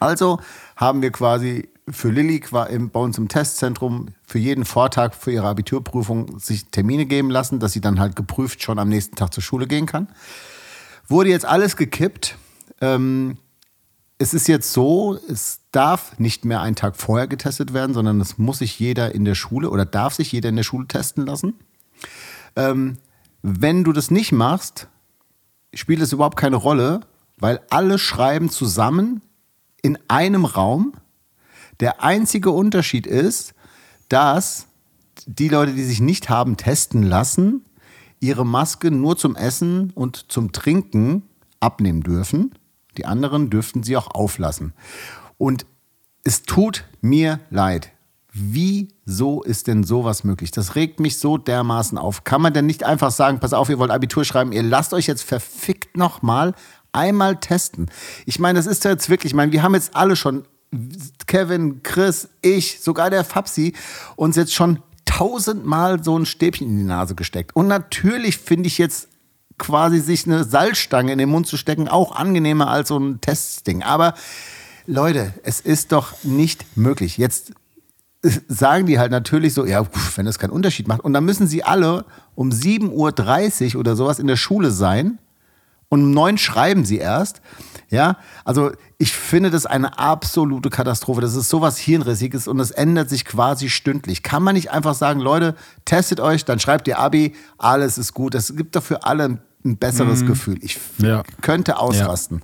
Also haben wir quasi für Lilly qua- im- bei uns im Testzentrum für jeden Vortag für ihre Abiturprüfung sich Termine geben lassen, dass sie dann halt geprüft schon am nächsten Tag zur Schule gehen kann. Wurde jetzt alles gekippt. Ähm, es ist jetzt so, es darf nicht mehr einen Tag vorher getestet werden, sondern es muss sich jeder in der Schule oder darf sich jeder in der Schule testen lassen. Ähm, wenn du das nicht machst, spielt es überhaupt keine Rolle, weil alle schreiben zusammen in einem Raum. Der einzige Unterschied ist, dass die Leute, die sich nicht haben testen lassen, ihre Maske nur zum Essen und zum Trinken abnehmen dürfen. Die anderen dürften sie auch auflassen. Und es tut mir leid. Wieso ist denn sowas möglich? Das regt mich so dermaßen auf. Kann man denn nicht einfach sagen, pass auf, ihr wollt Abitur schreiben, ihr lasst euch jetzt verfickt nochmal einmal testen. Ich meine, das ist jetzt wirklich, ich meine, wir haben jetzt alle schon, Kevin, Chris, ich, sogar der Fapsi, uns jetzt schon tausendmal so ein Stäbchen in die Nase gesteckt. Und natürlich finde ich jetzt quasi sich eine Salzstange in den Mund zu stecken auch angenehmer als so ein Testding. Aber Leute, es ist doch nicht möglich. Jetzt sagen die halt natürlich so, ja, wenn das keinen Unterschied macht. Und dann müssen sie alle um 7.30 Uhr oder sowas in der Schule sein. Und um neun schreiben sie erst. Ja, also ich finde das eine absolute Katastrophe. Das ist sowas Hirnrissiges und es ändert sich quasi stündlich. Kann man nicht einfach sagen, Leute, testet euch, dann schreibt ihr Abi, alles ist gut. Es gibt doch für alle ein besseres Gefühl. Ich Ja. könnte ausrasten.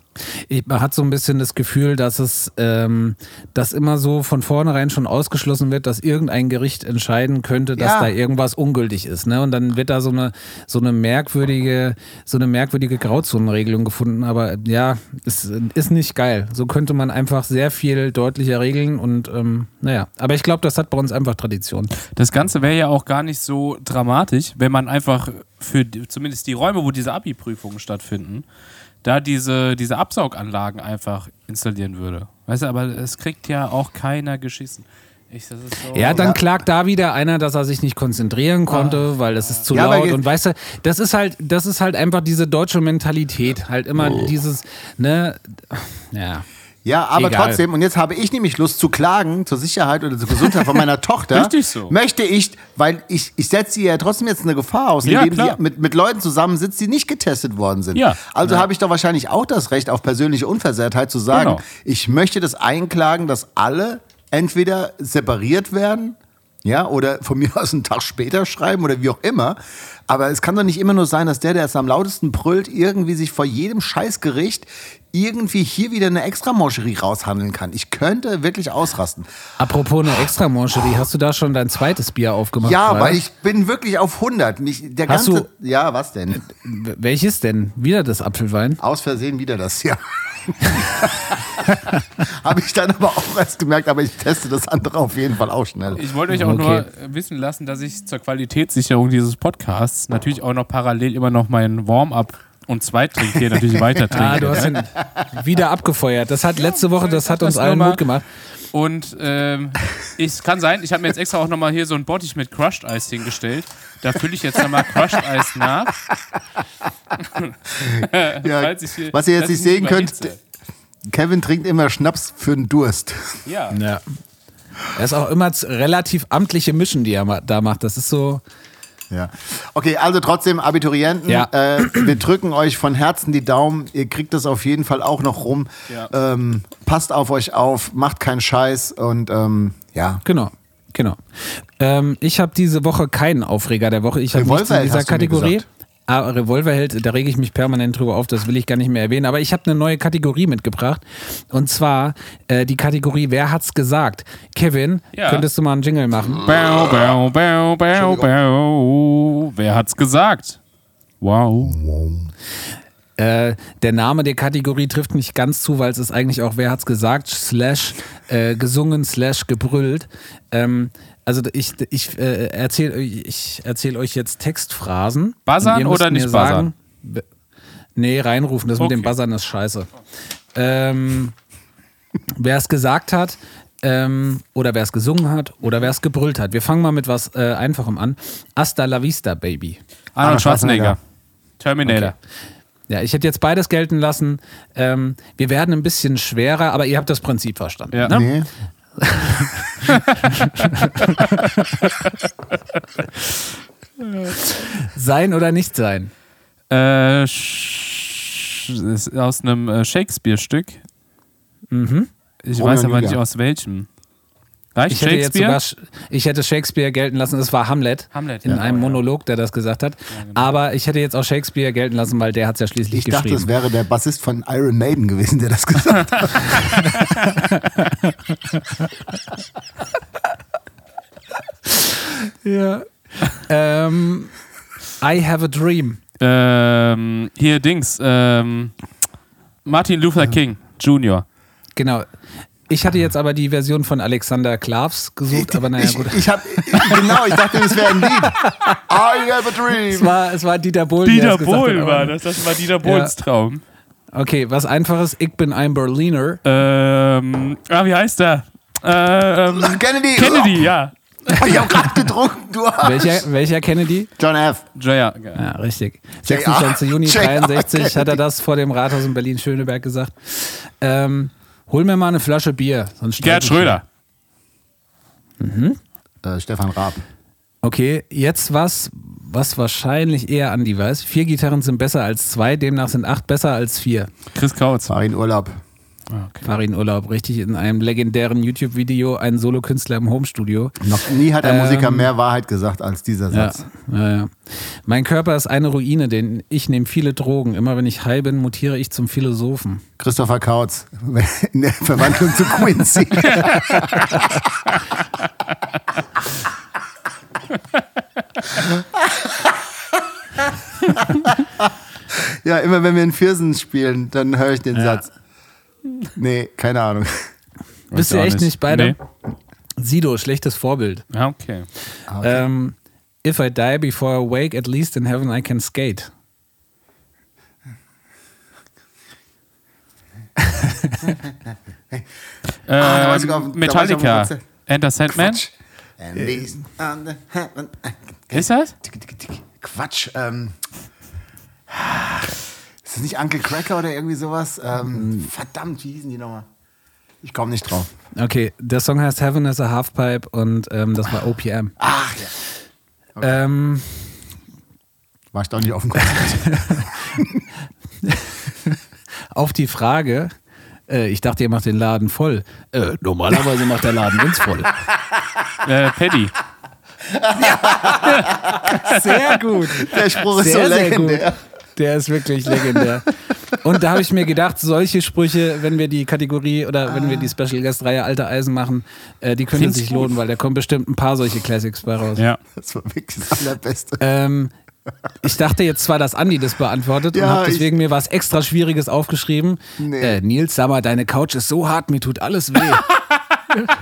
Ich, man hat so ein bisschen das Gefühl, dass es ähm, dass immer so von vornherein schon ausgeschlossen wird, dass irgendein Gericht entscheiden könnte, dass Ja. da irgendwas ungültig ist. Ne? Und dann wird da so eine, so eine merkwürdige, so eine merkwürdige Grauzonenregelung gefunden. Aber ja, es ist nicht geil. So könnte man einfach sehr viel deutlicher regeln und ähm, naja. Aber ich glaube, das hat bei uns einfach Tradition. Das Ganze wäre ja auch gar nicht so dramatisch, wenn man einfach für die, zumindest die Räume, wo diese Abi-Prüfungen stattfinden, da diese, diese Absauganlagen einfach installieren würde. Weißt du, aber es kriegt ja auch keiner geschissen. Ich, das ist so, Ja, dann klagt da wieder einer, dass er sich nicht konzentrieren konnte, weil es ist zu Ja, laut. Und weißt du, das ist halt, das ist halt einfach diese deutsche Mentalität. Halt immer Oh. dieses, ne, ja. Ja, aber Egal. trotzdem, und jetzt habe ich nämlich Lust zu klagen zur Sicherheit oder zur Gesundheit von meiner *laughs* Tochter. Richtig so. Möchte ich, weil ich, ich setze ihr ja trotzdem jetzt eine Gefahr aus, Ja, indem klar. sie mit, mit Leuten zusammensitzt, die nicht getestet worden sind. Ja. Also habe ich doch wahrscheinlich auch das Recht auf persönliche Unversehrtheit zu sagen, Genau. ich möchte das einklagen, dass alle entweder separiert werden, ja, oder von *laughs* mir aus einen Tag später schreiben oder wie auch immer. Aber es kann doch nicht immer nur sein, dass der, der es am lautesten brüllt, irgendwie sich vor jedem Scheißgericht irgendwie hier wieder eine Extramoncherie raushandeln kann. Ich könnte wirklich ausrasten. Apropos eine Extramoncherie, hast du da schon dein zweites Bier aufgemacht? Ja, gerade? weil ich bin wirklich auf 100. Mich, der Hast ganze, ja, was denn? Welches denn? Wieder das Apfelwein? Aus Versehen wieder das hier. *laughs* Habe ich dann aber auch erst gemerkt, aber ich teste das andere auf jeden Fall auch schnell. Ich wollte euch auch Okay. nur wissen lassen, dass ich zur Qualitätssicherung dieses Podcasts natürlich auch noch parallel immer noch meinen Warm-up und Zweittrink hier natürlich weiter trinke. Ah, du hast ihn wieder abgefeuert. Das hat letzte Woche, das hat uns das allen. Mut gemacht. Und ähm, es kann sein, ich habe mir jetzt extra auch nochmal hier so ein Bottich mit Crushed Eis hingestellt. Da fülle ich jetzt nochmal Crushed Eis nach. *laughs* Ja, falls ich hier- was ihr jetzt nicht ich sehen könnt. Kevin trinkt immer Schnaps für den Durst. Ja. Ja. Er ist auch immer relativ amtliche Mischen, die er da macht. Das ist so. Ja. Okay, also trotzdem, Abiturienten, Ja. äh, wir drücken euch von Herzen die Daumen. Ihr kriegt das auf jeden Fall auch noch rum. Ja. Ähm, passt auf euch auf, macht keinen Scheiß und ähm, ja. Genau. Genau. Ähm, ich habe diese Woche keinen Aufreger der Woche. Ich habe nichts in dieser Kategorie. Ah, Revolverheld, da rege ich mich permanent drüber auf, das will ich gar nicht mehr erwähnen. Aber ich habe eine neue Kategorie mitgebracht. Und zwar äh, die Kategorie Wer hat's gesagt? Kevin, Ja. könntest du mal einen Jingle machen? Bau, bau, bau, bau, bau. Wer hat's gesagt? Wow. Äh, der Name der Kategorie trifft nicht ganz zu, weil es ist eigentlich auch Wer hat's gesagt? Slash äh, gesungen, slash gebrüllt. Ähm, also ich, ich äh, erzähle ich erzähl euch jetzt Textphrasen. Buzzern oder nicht sagen, w- Nee, reinrufen, das mit Okay. dem Buzzern ist scheiße. Ähm, wer es gesagt hat, ähm, oder wer es gesungen hat, oder wer es gebrüllt hat. Wir fangen mal mit was äh, Einfachem an. Hasta la vista, Baby. Arnold Schwarzenegger. Schwarzenegger. Terminator. Okay. Ja, ich hätte jetzt beides gelten lassen. Ähm, wir werden ein bisschen schwerer, aber ihr habt das Prinzip verstanden. Ja. Ne? Nee. *laughs* *laughs* Sein oder nicht sein? Äh, aus einem äh, Shakespeare-Stück. Mhm. Ich Romeo weiß aber Julia. nicht aus welchem. Reicht Ich hätte jetzt Shakespeare? sogar, Sch- ich hätte Shakespeare gelten lassen. Es war Hamlet, Hamlet, in ja. einem Monolog, der das gesagt hat. Aber ich hätte jetzt auch Shakespeare gelten lassen, weil der hat es ja schließlich Ich dachte, geschrieben. es wäre der Bassist von Iron Maiden gewesen, der das gesagt hat. *laughs* ja. ähm, I have a dream. Ähm, hier Dings. Ähm, Martin Luther King Jr. Genau. Ich hatte jetzt aber die Version von Alexander Klavs gesucht, aber naja, ich, gut. ich hab, genau, ich dachte, das wäre ein Lied. I have a Es dream. war, es war Dieter Bohlen. Dieter es Bohlen hat, war das. Das war Dieter Bohlens Traum. Okay, was einfaches. Ich bin ein Berliner. Ähm, ah, wie heißt der? Ähm, *laughs* Kennedy. Kennedy, ja. *laughs* Ich hab gerade getrunken, du Arsch. Welcher, welcher Kennedy? John F. Ja, ja. Ja, richtig. JR. 26. *laughs* Juni JR 63 hat er das vor dem Rathaus in Berlin-Schöneberg gesagt. Ähm, hol mir mal eine Flasche Bier. Sonst Gerd Schröder. Äh, Stefan Raab. Okay, jetzt was, was wahrscheinlich eher Andi weiß. Vier Gitarren sind besser als zwei, demnach sind acht besser als vier. Chris Kautz. War in Urlaub. Farin Urlaub, richtig, in einem legendären YouTube-Video, ein Solokünstler im Homestudio. Noch nie hat der Ähm, Musiker mehr Wahrheit gesagt als dieser Ja, Satz. ja, ja. Mein Körper ist eine Ruine, denn ich nehme viele Drogen. Immer wenn ich high bin, mutiere ich zum Philosophen. Christopher Kautz *laughs* in der Verwandlung zu Quincy. *laughs* ja, immer wenn wir in Viersen spielen, dann höre ich den Satz. Nee, keine Ahnung. Bist du echt nicht. nicht beide? Nee. Sido, schlechtes Vorbild. Ja, okay. Ähm, if I die before I wake, at least in heaven I can skate. *laughs* weiß Ähm, auf- Metallica. Enter Sandman. And these on the heaven- Ist das? Quatsch. Ähm, ist das nicht Uncle Cracker oder irgendwie sowas? Ähm, verdammt, wie hießen die nochmal? Ich komme nicht drauf. Okay, der Song heißt Heaven is a Halfpipe und ähm, das war OPM. Ach ja. Ähm, War ich doch nicht auf dem Konzert. *laughs* auf die Frage, äh, ich dachte, ihr macht den Laden voll. Äh, normalerweise macht der Laden uns voll. *laughs* Äh, Paddy. *laughs* Sehr gut. Der Spruch ist Sehr, so sehr legendär. gut. Der ist wirklich legendär. Und da habe ich mir gedacht, solche Sprüche, wenn wir die Kategorie oder wenn wir die Special Guest Reihe Alte Eisen machen, äh, die können Find's sich lohnen, weil da kommen bestimmt ein paar solche Classics bei raus. Ja. Das war wirklich das Allerbeste. Ähm, ich dachte jetzt zwar, dass Andi das beantwortet und Ja, habe ich- deswegen mir was extra Schwieriges aufgeschrieben. Nee. Äh, Nils, sag mal, deine Couch ist so hart, mir tut alles weh. *laughs*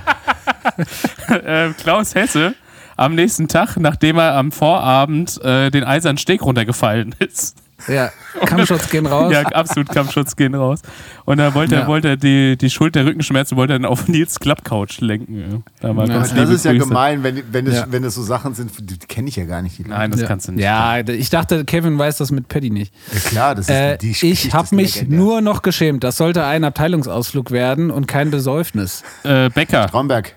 Äh, Klaus Hesse am nächsten Tag, nachdem er am Vorabend äh, den eisernen Steg runtergefallen ist. Ja, Kampfschutz gehen raus. Ja, absolut Kampfschutz gehen raus. Und da wollte, Ja. er wollte er die, die Schuld der Rückenschmerzen wollte er dann auf *laughs* Nils Klappcouch lenken. Ja. Da war Ja. ganz Das liebe ist ja Grüße. gemein, wenn, wenn, es, Ja. wenn es so Sachen sind, die, kenne ich ja gar nicht. Die Leute. Nein, das ja. kannst du nicht. Ja, ich dachte, Kevin weiß das mit Paddy nicht. Ja, klar, das ist Äh, die ich Geschichte habe ist mich legendär. nur noch geschämt. Das sollte ein Abteilungsausflug werden und kein Besäufnis. Äh, Becker. Stromberg.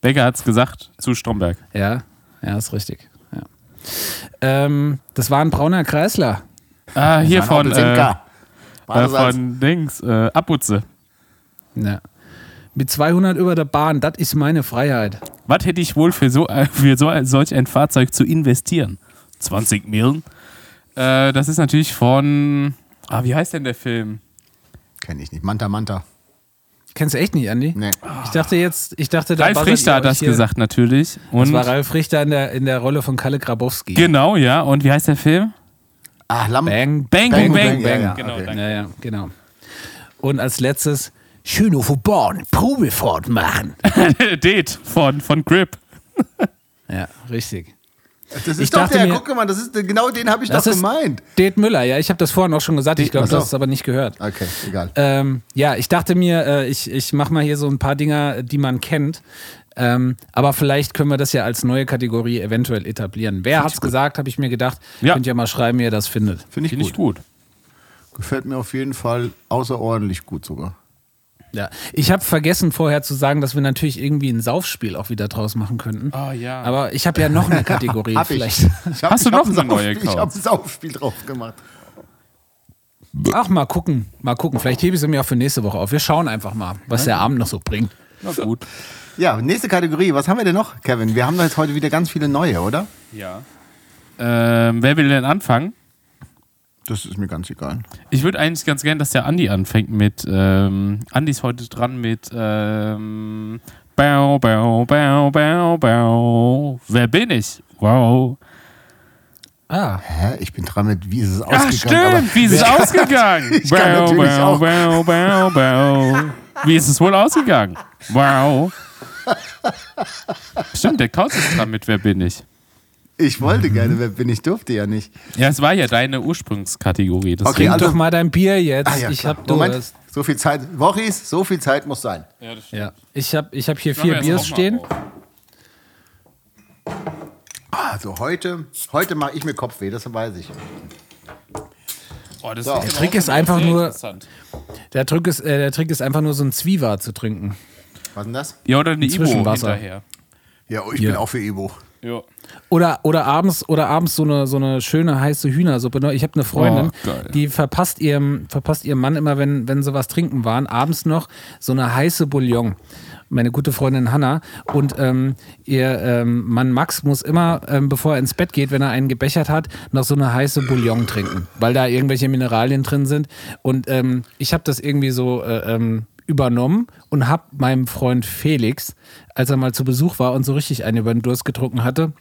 Becker hat es gesagt zu Stromberg. Ja, ja, ist richtig. Ähm, das war ein brauner Kreisler. Ah, hier von, äh, äh, von Dings, äh, Abutze. Ja. Mit 200 über der Bahn, das ist meine Freiheit. Was hätte ich wohl für so, äh, für so ein, solch ein Fahrzeug zu investieren? 20 Millen. Äh, das ist natürlich von. Ah, wie heißt denn der Film? Kenn ich nicht. Manta Manta. Kennst du echt nicht, Andi? Nee. Ich dachte jetzt, ich dachte, da Ralf Richter hat das hier- gesagt, natürlich. Das Und war Ralf Richter in der, in der Rolle von Kalle Grabowski. genau, ja. Und wie heißt der Film? Ah, Lam Bang, Bang, Bang, Bang, Bang. Bang, ja, ja, genau, okay. danke. Ja, ja, genau. Und als letztes Schönofer Born, Probefahrt machen. *laughs* Date von, von Grip. Ja, richtig. Das ist Ich doch dachte der, mir- guck mal, das ist, genau den habe ich Das doch ist gemeint. Det Müller, ja, ich habe das vorhin auch schon gesagt, ich glaube, du hast es aber nicht gehört. Okay, egal. Ähm, ja, ich dachte mir, äh, ich, ich mache mal hier so ein paar Dinger, die man kennt. Ähm, aber vielleicht können wir das ja als neue Kategorie eventuell etablieren. Wer hat's gesagt, habe ich mir gedacht. Ja. Könnt ihr mal schreiben, wie ihr das findet. Finde ich Finde gut. ich gut. Gefällt mir auf jeden Fall außerordentlich gut sogar. Ja. Ich habe vergessen vorher zu sagen, dass wir natürlich irgendwie ein Saufspiel auch wieder draus machen könnten. Oh ja. Aber ich habe ja noch eine *laughs* Kategorie. Hab ich. vielleicht. ich hab, *laughs* Hast du ich noch ein eine neue Saufspiel- Ich habe ein Saufspiel drauf gemacht. Ach, mal gucken. Mal gucken. Vielleicht hebe ich sie mir auch für nächste Woche auf. Wir schauen einfach mal, was der Abend noch so bringt. Na gut. Ja, nächste Kategorie. Was haben wir denn noch, Kevin? Wir haben da jetzt heute wieder ganz viele neue, oder? Ja. Ähm, wer will denn anfangen? Das ist mir ganz egal. Ich würde eigentlich ganz gern, dass der Andi anfängt mit. Ähm, Andi ist heute dran mit. Ähm, bau, bau, bau, bau, bau. Wer bin ich? Wow. Ah, Hä? Ich bin dran mit, wie ist es Ach, ausgegangen? stimmt. Wie ist es ausgegangen? Ich kann *laughs* natürlich bau, auch. bau, bau, bau. Wie ist es wohl ausgegangen? Wow. *laughs* Stimmt, der Kauz ist dran mit Wer bin ich? Ich wollte gerne, wer bin ich, durfte ja nicht. Ja, es war ja deine Ursprungskategorie. deswegen- Okay, trink also- doch mal dein Bier jetzt. Ah, ja, ich habe Moment, Durst. so viel Zeit. Wochis, so viel Zeit muss sein. Ja, das stimmt. Ja. Ich habe ich hab hier wir vier Biers stehen. auf. Also heute, heute mache ich mir Kopfweh, das weiß ich. Oh, das So. Der Trick ist einfach nur- interessant. Der Trick, ist, äh, der Trick ist einfach nur so ein Zwieber zu trinken. Was denn das? Ja, oder eine Ibo hinterher. Ja, ich Ja. bin auch für Ibo. Ja. Oder, oder abends, oder abends so, eine, so eine schöne heiße Hühnersuppe. Ich habe eine Freundin, Oh, die verpasst ihrem, verpasst ihrem Mann immer, wenn, wenn sie was trinken waren, abends noch so eine heiße Bouillon. Meine gute Freundin Hanna. Und ähm, ihr ähm, Mann Max muss immer, ähm, bevor er ins Bett geht, wenn er einen gebechert hat, noch so eine heiße Bouillon trinken, weil da irgendwelche Mineralien drin sind. Und ähm, ich habe das irgendwie so äh, ähm, übernommen und habe meinem Freund Felix, als er mal zu Besuch war und so richtig einen über den Durst getrunken hatte,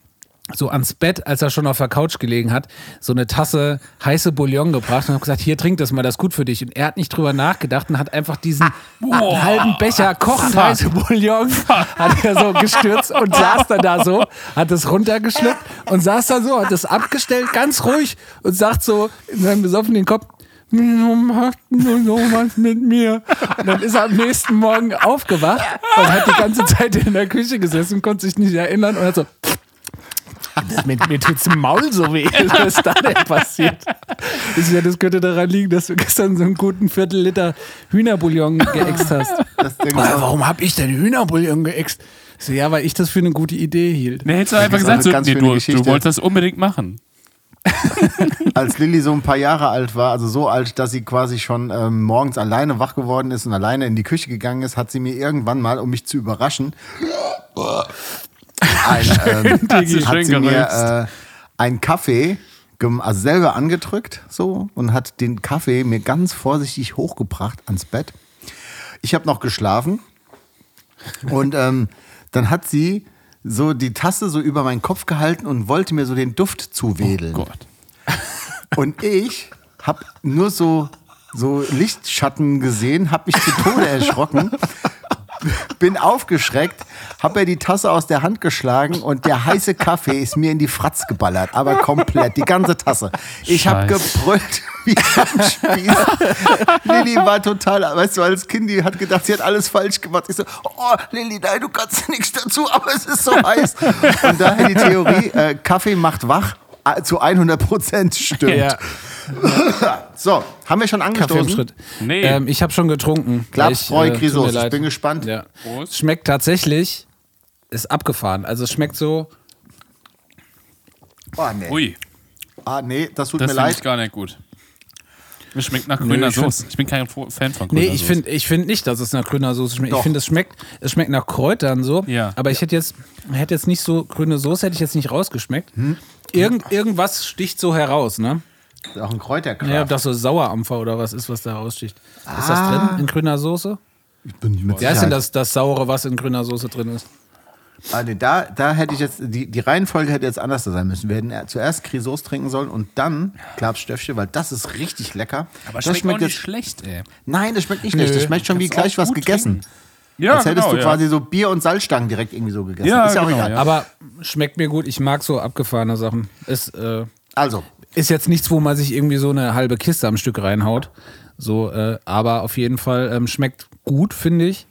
so ans Bett, als er schon auf der Couch gelegen hat, so eine Tasse heiße Bouillon gebracht und habe gesagt, hier trink das mal, das ist gut für dich. Und er hat nicht drüber nachgedacht und hat einfach diesen Boah. halben Becher kochend heiße Bouillon hat er so gestürzt und saß dann da so, hat es runtergeschluckt und saß da so, hat es abgestellt, ganz ruhig und sagt so in seinem besoffenen Kopf, macht nur sowas mit mir? Und dann ist er am nächsten Morgen aufgewacht und hat die ganze Zeit in der Küche gesessen, konnte sich nicht erinnern und hat so, das mit mir tut's im Maul so weh. *laughs* Was ist da denn passiert? Das, ist ja, das könnte daran liegen, dass du gestern so einen guten Viertel Liter Hühnerbouillon geäxt hast. Warum habe ich denn Hühnerbouillon geäxt? So, ja, weil ich das für eine gute Idee hielt. Ne, hättest du einfach gesagt, eine so, nee, du, du wolltest das unbedingt machen. *laughs* als Lilly so ein paar Jahre alt war, also so alt, dass sie quasi schon ähm, morgens alleine wach geworden ist und alleine in die Küche gegangen ist, hat sie mir irgendwann mal, um mich zu überraschen, ein, ähm, Hat sie hat schön sie mir äh, einen Kaffee, also selber angedrückt, so und hat den Kaffee mir ganz vorsichtig hochgebracht ans Bett. Ich habe noch geschlafen und ähm, dann hat sie so die Tasse so über meinen Kopf gehalten und wollte mir so den Duft zuwedeln. Oh Gott. Und ich habe nur so, so Lichtschatten gesehen, habe mich zu Tode erschrocken, bin aufgeschreckt, habe mir die Tasse aus der Hand geschlagen und der heiße Kaffee ist mir in die Fratz geballert, aber komplett, die ganze Tasse. Ich habe gebrüllt wie am Spieß. Lilly war total, weißt du, als Kind, die hat gedacht, sie hat alles falsch gemacht. Ich so, oh, Lilly, nein, du kannst nichts dazu, aber es ist so heiß. Und daher die Theorie, äh, Kaffee macht wach, zu 100 Prozent stimmt. Ja, *laughs* So, haben wir schon Kaffee im angestoßen? Schritt. Nee. Ähm, ich habe schon getrunken. Klaps, Ich, Roy, äh, Ich leid. bin gespannt. Ja. Schmeckt tatsächlich, ist abgefahren. Also es schmeckt so, Oh, nee. Ui, Ah, nee, das tut das mir finde ich leid. gar nicht gut. Mir schmeckt nach grüner ich find- Soße. Ich bin kein Fan von grüner Nee, ich Soße. finde ich find nicht, dass es nach grüner Soße schmeckt. Doch. Ich finde, es schmeckt, es schmeckt nach Kräutern so. Ja. Aber ich hätte jetzt, hätte jetzt nicht so, grüne Soße hätte ich jetzt nicht rausgeschmeckt. Hm. Irgend, irgendwas sticht so heraus, ne? Das ist auch ein Kräuterkraft. Ja, ob das so Sauerampfer oder was ist, was da raussticht. Ist das Ah. drin in grüner Soße? ich bin nicht mit Wer ist denn das, das Saure, was in grüner Soße drin ist? Ah, nee, da, da hätte ich jetzt, die, die Reihenfolge hätte jetzt anders sein müssen. Wir hätten zuerst Crisos trinken sollen und dann Klapstöffchen, weil das ist richtig lecker. Aber das schmeckt, auch nicht jetzt, schlecht, ey. Nein, das schmeckt nicht schlecht. Das schmeckt schon wie gleich auch was gegessen. trinken. Ja, Als hättest genau, du ja. quasi so Bier und Salzstangen direkt irgendwie so gegessen. Ja, ist ja auch genau, egal. ja. Aber schmeckt mir gut. Ich mag so abgefahrene Sachen. Ist, äh, Also, ist jetzt nichts, wo man sich irgendwie so eine halbe Kiste am Stück reinhaut. So, äh, aber auf jeden Fall ähm, schmeckt gut, finde ich.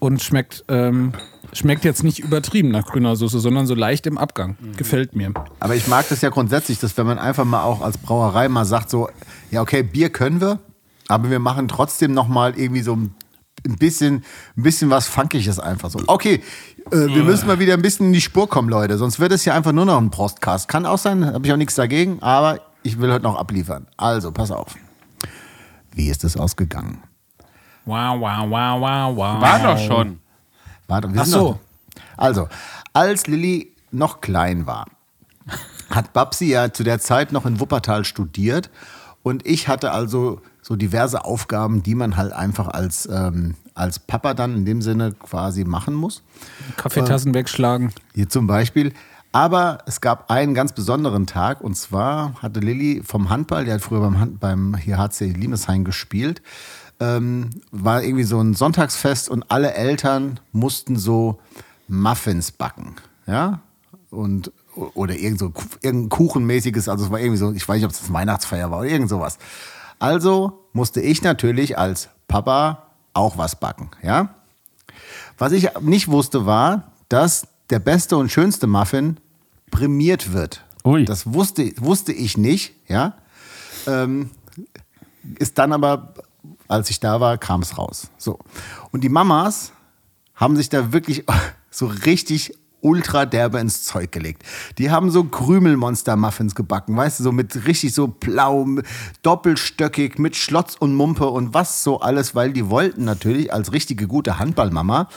Und schmeckt, ähm, schmeckt jetzt nicht übertrieben nach grüner Soße, sondern so leicht im Abgang. Gefällt mir. aber ich mag das ja grundsätzlich, dass wenn man einfach mal auch als Brauerei mal sagt so, ja okay, Bier können wir, aber wir machen trotzdem noch mal irgendwie so ein ein bisschen, ein bisschen was Funkiges einfach so. Okay, äh, wir müssen mal wieder ein bisschen in die Spur kommen, Leute. Sonst wird es ja einfach nur noch ein Postcast. Kann auch sein, habe ich auch nichts dagegen, aber ich will heute noch abliefern. Also, pass auf. Wie ist es ausgegangen? Wow, wow, wow, wow, wow. War doch schon. Warte, wir Ach sind so. noch- Also, als Lilly noch klein war, hat Babsi ja zu der Zeit noch in Wuppertal studiert und ich hatte also so diverse Aufgaben, die man halt einfach als, ähm, als Papa dann in dem Sinne quasi machen muss. Kaffeetassen wegschlagen. Hier zum Beispiel. Aber es gab einen ganz besonderen Tag und zwar hatte Lilly vom Handball, die hat früher beim, Hand, beim hier HC Limeshain gespielt, ähm, war irgendwie so ein Sonntagsfest und alle Eltern mussten so Muffins backen. Ja? Und, oder irgend so, irgendein Kuchenmäßiges, also es war irgendwie so, ich weiß nicht, ob es Weihnachtsfeier war oder irgend sowas. Also musste ich natürlich als Papa auch was backen. Ja? Was ich nicht wusste, war, dass der beste und schönste Muffin prämiert wird. Ui. Das wusste, wusste ich nicht, ja. Ähm, ist dann aber, als ich da war, kam es raus. So. Und die Mamas haben sich da wirklich *laughs* so richtig ultra derbe ins Zeug gelegt. Die haben so Krümelmonster-Muffins gebacken, weißt du, so mit richtig so blau, doppelstöckig, mit Schlotz und Mumpe und was so alles, weil die wollten natürlich als richtige gute Handballmama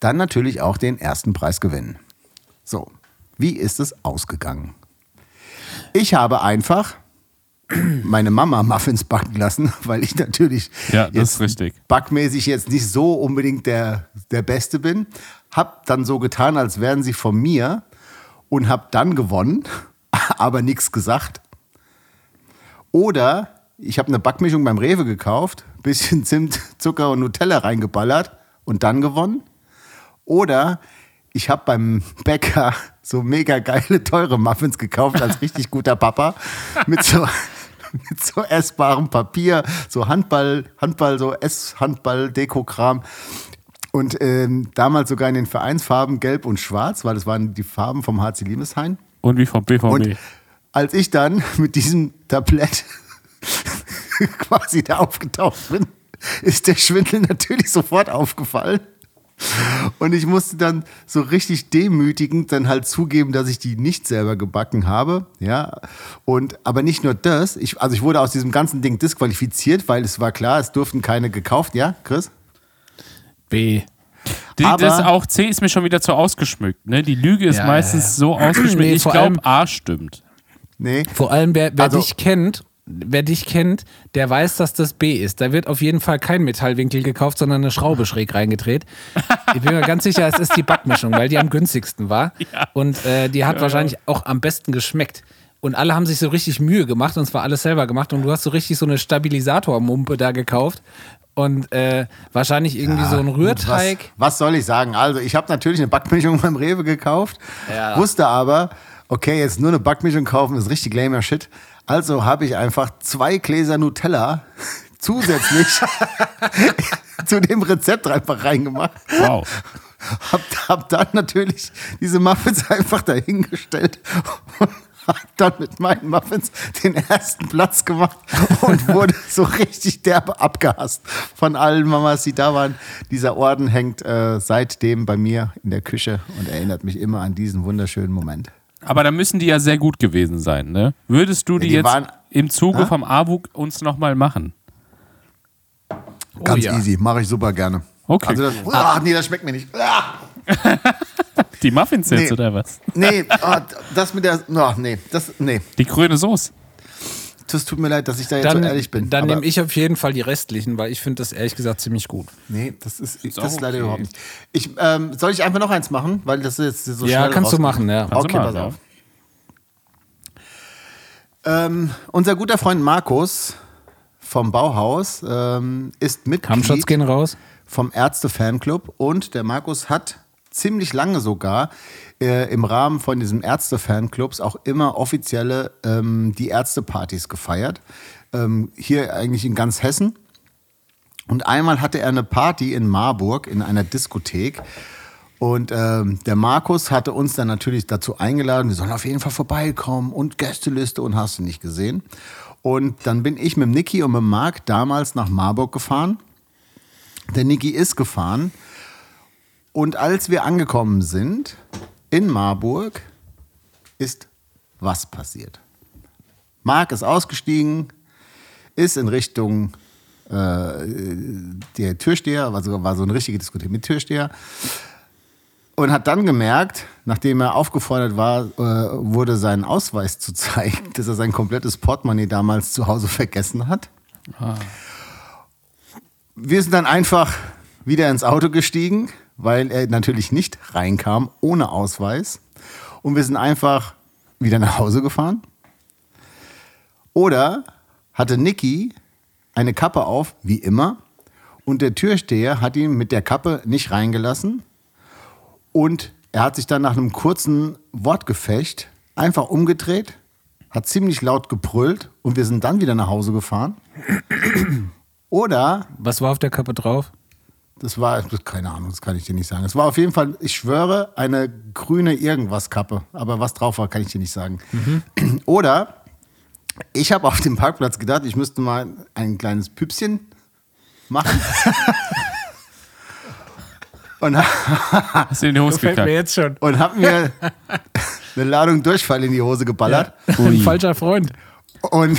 dann natürlich auch den ersten Preis gewinnen. So, wie ist es ausgegangen? Ich habe einfach meine Mama Muffins backen lassen, *laughs* weil ich natürlich Ja, das jetzt ist richtig. backmäßig jetzt nicht so unbedingt der, der Beste bin. Hab dann so getan, als wären sie von mir und hab dann gewonnen, *laughs* aber nichts gesagt. Oder ich habe eine Backmischung beim Rewe gekauft, bisschen Zimt, Zucker und Nutella reingeballert und dann gewonnen. Oder ich habe beim Bäcker so mega geile, teure Muffins gekauft als richtig guter Papa mit so, *laughs* mit so essbarem Papier, so Handball, Handball, so Ess-Handball-Deko-Kram. Und ähm, damals sogar in den Vereinsfarben Gelb und Schwarz, weil das waren die Farben vom HC Limeshain. Und wie vom BVB. Und als ich dann mit diesem Tablett *laughs* quasi da aufgetaucht bin, ist der Schwindel natürlich sofort aufgefallen. Und ich musste dann so richtig demütigend dann halt zugeben, dass ich die nicht selber gebacken habe. Ja. Und aber nicht nur das, ich, also ich wurde aus diesem ganzen Ding disqualifiziert, weil es war klar, es durften keine gekauft, ja, Chris? B. Die, aber- das auch C ist mir schon wieder zu ausgeschmückt. Ne? Die Lüge ist Ja, meistens ja, so ausgeschmückt. Nee, ich glaube, A stimmt. Nee. Vor allem, wer, wer Also- dich kennt, wer dich kennt, der weiß, dass das B ist. Da wird auf jeden Fall kein Metallwinkel gekauft, sondern eine Schraube schräg reingedreht. Ich bin mir ganz sicher, es ist die Backmischung, weil die am günstigsten war. *laughs* Und äh, die hat wahrscheinlich auch am besten geschmeckt. Und alle haben sich so richtig Mühe gemacht und es war alles selber gemacht. Und du hast so richtig so eine Stabilisatormumpe da gekauft. Und äh, wahrscheinlich irgendwie so ein Rührteig. Was, was soll ich sagen? Also, ich habe natürlich eine Backmischung *laughs* beim Rewe gekauft, Ja. wusste aber, okay, jetzt nur eine Backmischung kaufen ist richtig lamer Shit. Also habe ich einfach zwei Gläser Nutella *laughs* zusätzlich *laughs* zu dem Rezept einfach reingemacht. Wow. Hab, hab dann natürlich diese Muffins einfach dahingestellt und hab dann mit meinen Muffins den ersten Platz gemacht und wurde *laughs* so richtig derbe abgehasst von allen Mamas, die da waren. Dieser Orden hängt äh, seitdem bei mir in der Küche und erinnert mich immer an diesen wunderschönen Moment. Aber da müssen die ja sehr gut gewesen sein, ne? Würdest du die, die jetzt waren- im Zuge Ah? vom AWUG uns nochmal machen? Ganz ja. easy, mache ich super gerne. Okay. Also das, ah, nee, das schmeckt mir nicht. Ah. *laughs* Die Muffins jetzt Nee. oder was? Nee, oh, das mit der. Oh, nee, das, nee. Die grüne Soße. Das tut mir leid, dass ich da jetzt Dann, so ehrlich bin. dann nehme ich auf jeden Fall die restlichen, weil ich finde das ehrlich gesagt ziemlich gut. Nee, das ist, Ist das ist leider okay. überhaupt nicht. Ich, ähm, soll ich einfach noch eins machen? Weil das ist jetzt so Ja, schnell kannst du machen, ja. Kannst du Okay, machen, pass ja. auf. Ähm, unser guter Freund Markus vom Bauhaus ähm, ist Kampfschutz Mitglied gehen raus. vom Ärzte-Fanclub und der Markus hat ziemlich lange sogar äh, im Rahmen von diesem Ärzte-Fanclubs auch immer offizielle ähm, die Ärzte-Partys gefeiert. Ähm, hier eigentlich in ganz Hessen. Und einmal hatte er eine Party in Marburg in einer Diskothek. Und ähm, der Markus hatte uns dann natürlich dazu eingeladen, wir sollen auf jeden Fall vorbeikommen und Gästeliste und hast du nicht gesehen. Und dann bin ich mit Niki und mit Marc damals nach Marburg gefahren. Der Niki ist gefahren. Und als wir angekommen sind in Marburg, ist was passiert. Marc ist ausgestiegen, ist in Richtung äh, der Türsteher, war so, war so eine richtige Diskothek mit Türsteher, und hat dann gemerkt, nachdem er aufgefordert war, äh, wurde seinen Ausweis zu zeigen, *laughs* dass er sein komplettes Portemonnaie damals zu Hause vergessen hat. Wir sind dann einfach wieder ins Auto gestiegen, weil er natürlich nicht reinkam ohne Ausweis. Und wir sind einfach wieder nach Hause gefahren. Oder hatte Niki eine Kappe auf, wie immer, und der Türsteher hat ihn mit der Kappe nicht reingelassen. Und er hat sich dann nach einem kurzen Wortgefecht einfach umgedreht, hat ziemlich laut gebrüllt und wir sind dann wieder nach Hause gefahren. *clears throat* Oder Was war auf der Kappe drauf? Das war, keine Ahnung, das kann ich dir nicht sagen. Es war auf jeden Fall, ich schwöre, eine grüne Irgendwas-Kappe. Aber was drauf war, kann ich dir nicht sagen. Oder ich habe auf dem Parkplatz gedacht, ich müsste mal ein kleines Püpschen machen. *laughs* und Hast du in die Hose gekackt? jetzt schon. und habe mir *laughs* eine Ladung Durchfall in die Hose geballert. Ein falscher Freund. Und *laughs*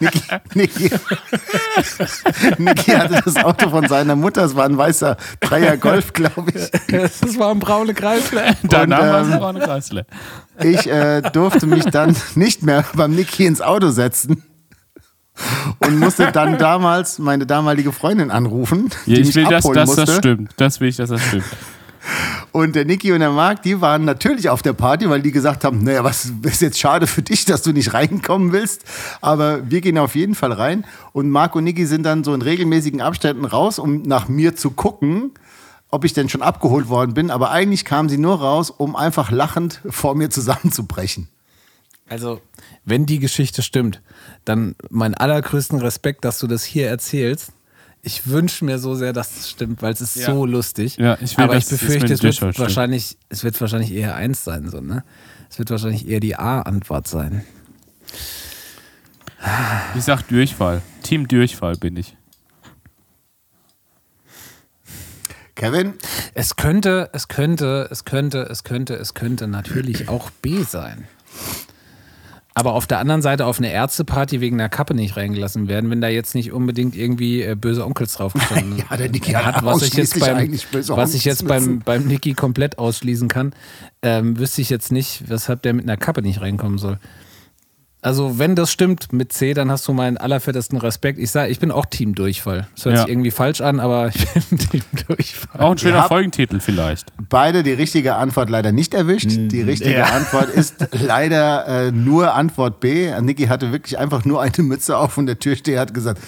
Niki, Niki, Niki hatte das Auto von seiner Mutter, es war ein weißer Dreier Golf, glaube ich. Das war ein braune Kreisler. *laughs* Danach war es ähm, noch eine Kreisle. Ich äh, durfte mich dann nicht mehr beim Niki ins Auto setzen und musste dann damals meine damalige Freundin anrufen, die Ich mich will, dass, abholen dass musste. das stimmt. Das will ich, dass das stimmt. Und der Niki und der Marc, die waren natürlich auf der Party, weil die gesagt haben, naja, was ist jetzt schade für dich, dass du nicht reinkommen willst. Aber wir gehen auf jeden Fall rein. Und Marc und Niki sind dann so in regelmäßigen Abständen raus, um nach mir zu gucken, ob ich denn schon abgeholt worden bin. Aber eigentlich kamen sie nur raus, um einfach lachend vor mir zusammenzubrechen. Also, wenn die Geschichte stimmt, dann meinen allergrößten Respekt, dass du das hier erzählst. Ich wünsche mir so sehr, dass es stimmt, weil es ist Ja. so lustig. Ja, ich will, Aber ich befürchte, es wird, stimmt. wahrscheinlich, es wird wahrscheinlich eher eins sein, so, ne? Es wird wahrscheinlich eher die A-Antwort sein. Ich sag Durchfall. Team Durchfall bin ich. Kevin, Es könnte, es könnte, es könnte, es könnte, es könnte natürlich auch B sein. Aber auf der anderen Seite auf eine Ärzteparty wegen der Kappe nicht reingelassen werden, wenn da jetzt nicht unbedingt irgendwie äh, böse Onkels drauf *laughs* gestanden Ja, der Niki hat hat, was ich jetzt beim, was ich jetzt beim, beim Niki komplett ausschließen kann, ähm, wüsste ich jetzt nicht, weshalb der mit einer Kappe nicht reinkommen soll. Also, wenn das stimmt mit C, dann hast du meinen allerfettesten Respekt. Ich sage, ich bin auch Team Durchfall. Das hört Ja. sich irgendwie falsch an, aber ich bin *laughs* Team Durchfall. Auch ein schöner Ja. Folgentitel vielleicht. beide die richtige Antwort leider nicht erwischt. Die richtige Antwort ist leider äh, nur Antwort B. Niki hatte wirklich einfach nur eine Mütze auf und der Türsteher hat gesagt,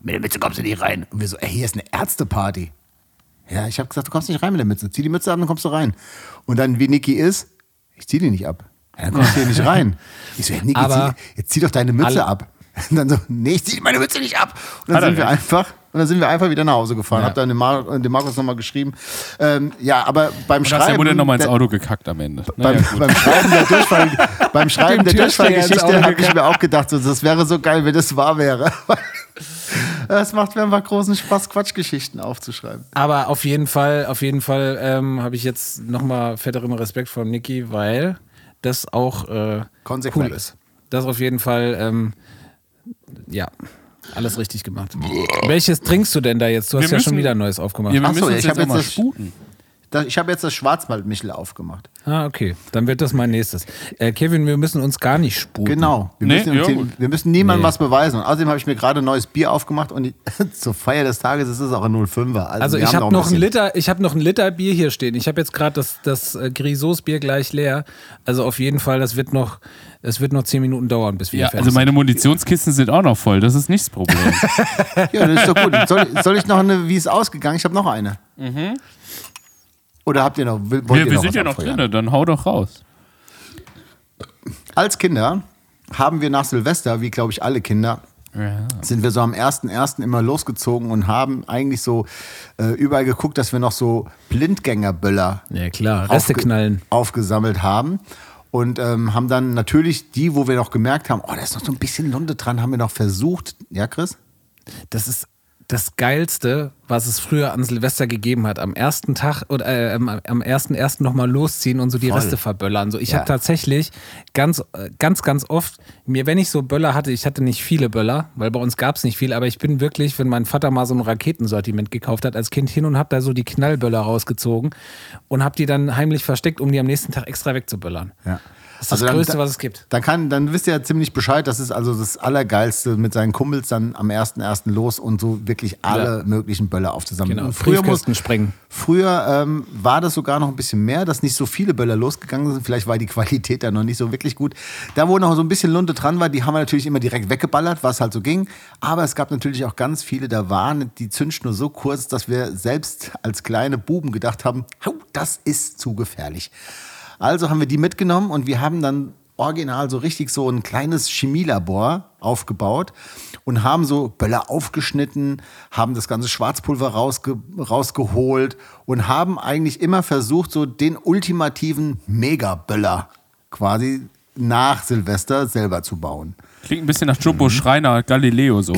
mit der Mütze kommst du nicht rein. Und wir so, ey, hier ist eine Ärzteparty. Ja, ich habe gesagt, du kommst nicht rein mit der Mütze. Zieh die Mütze ab, dann kommst du rein. Und dann, wie Niki ist, ich zieh die nicht ab. Ja, dann kommst du hier nicht rein. Ich so, ja, Niki, Aber zieh, jetzt zieh doch deine Mütze ab. Und *laughs* dann so, nee, ich zieh meine Mütze nicht ab. Und dann sind wir einfach, und dann sind wir einfach wieder nach Hause gefahren. Ja. Hab dann dem, Mar dem Markus nochmal geschrieben. Ähm, ja, aber beim Und hast der Schreiben. Mutter nochmal ins Auto gekackt am Ende. beim, gut. beim Schreiben der Durchfall, *laughs* beim Schreiben der Durchfallgeschichte habe ich mir auch gedacht, so, das wäre so geil, wenn das wahr wäre. *laughs* Es macht mir einfach großen Spaß, Quatschgeschichten aufzuschreiben. Aber auf jeden Fall, auf jeden Fall ähm, habe ich jetzt nochmal fetteren Respekt vor Niki, weil das auch äh, Konsequent. cool ist. Das auf jeden Fall, ähm, ja. Alles richtig gemacht. Welches trinkst du denn da jetzt? Du hast Wir ja schon müssen- wieder ein neues aufgemacht. Ja, wir Ach so, müssen uns ich jetzt hab jetzt das- sputen. Ich habe jetzt das Schwarzwaldmichel aufgemacht. Ah, okay. Dann wird das mein nächstes. Äh, Kevin, wir müssen uns gar nicht sputen. Genau. Wir, Nee, müssen, ja, wir müssen niemandem Nee. was beweisen. Und außerdem habe ich mir gerade ein neues Bier aufgemacht und die, *laughs* zur Feier des Tages ist es auch ein 05er. Also wir ich habe ein noch, ein Liter, ich habe noch ein Liter Bier hier stehen. Ich habe jetzt gerade das, das äh, Grisos Bier gleich leer. Also auf jeden Fall, das wird noch, es wird noch zehn Minuten dauern, bis wir Ja, fertig also meine Munitionskisten sind auch noch voll. Das ist nicht das Problem. *laughs* Ja, das ist doch gut. Soll, soll ich noch eine, wie ist ausgegangen? Ich habe noch eine. Oder habt ihr noch, wollt wir ihr wir noch sind was ja noch drin, dann hau doch raus. Als Kinder haben wir nach Silvester, wie glaube ich alle Kinder, Ja. sind wir so am 1.1. immer losgezogen und haben eigentlich so äh, überall geguckt, dass wir noch so Blindgängerböller. Ja klar, Reste aufge- knallen. aufgesammelt haben. Und ähm, haben dann natürlich die, wo wir noch gemerkt haben, oh, da ist noch so ein bisschen Lunde dran, haben wir noch versucht. Ja, Chris? Das ist das Geilste, was es früher an Silvester gegeben hat. Am ersten Tag oder äh, am- ersten ersten nochmal losziehen und so die Voll. Reste verböllern. So, ich Ja. habe tatsächlich ganz, äh, ganz, ganz oft mir, wenn ich so Böller hatte, ich hatte nicht viele Böller, weil bei uns gab es nicht viel, aber ich bin wirklich, wenn mein Vater mal so ein Raketensortiment gekauft hat als Kind hin und habe da so die Knallböller rausgezogen und habe die dann heimlich versteckt, um die am nächsten Tag extra wegzuböllern. Ja. Das ist das Größte, was es gibt. Dann, kann, dann wisst ihr ja ziemlich Bescheid, das ist also das Allergeilste, mit seinen Kumpels dann am 1.1. los und so wirklich alle Ja. möglichen Böller aufzusammeln. Genau, Und früher, muss, Briefkästen sprengen. früher ähm, war das sogar noch ein bisschen mehr, dass nicht so viele Böller losgegangen sind. Vielleicht war die Qualität da noch nicht so wirklich gut. Da, wo noch so ein bisschen Lunte dran war, die haben wir natürlich immer direkt weggeballert, was halt so ging. Aber es gab natürlich auch ganz viele, da waren die Zündschnur so kurz, dass wir selbst als kleine Buben gedacht haben, "Hau, das ist zu gefährlich. Also haben wir die mitgenommen und wir haben dann original so richtig so ein kleines Chemielabor aufgebaut und haben so Böller aufgeschnitten, haben das ganze Schwarzpulver rausge rausgeholt und haben eigentlich immer versucht, so den ultimativen Megaböller quasi nach Silvester selber zu bauen. Klingt ein bisschen nach Jumbo Schreiner Galileo so.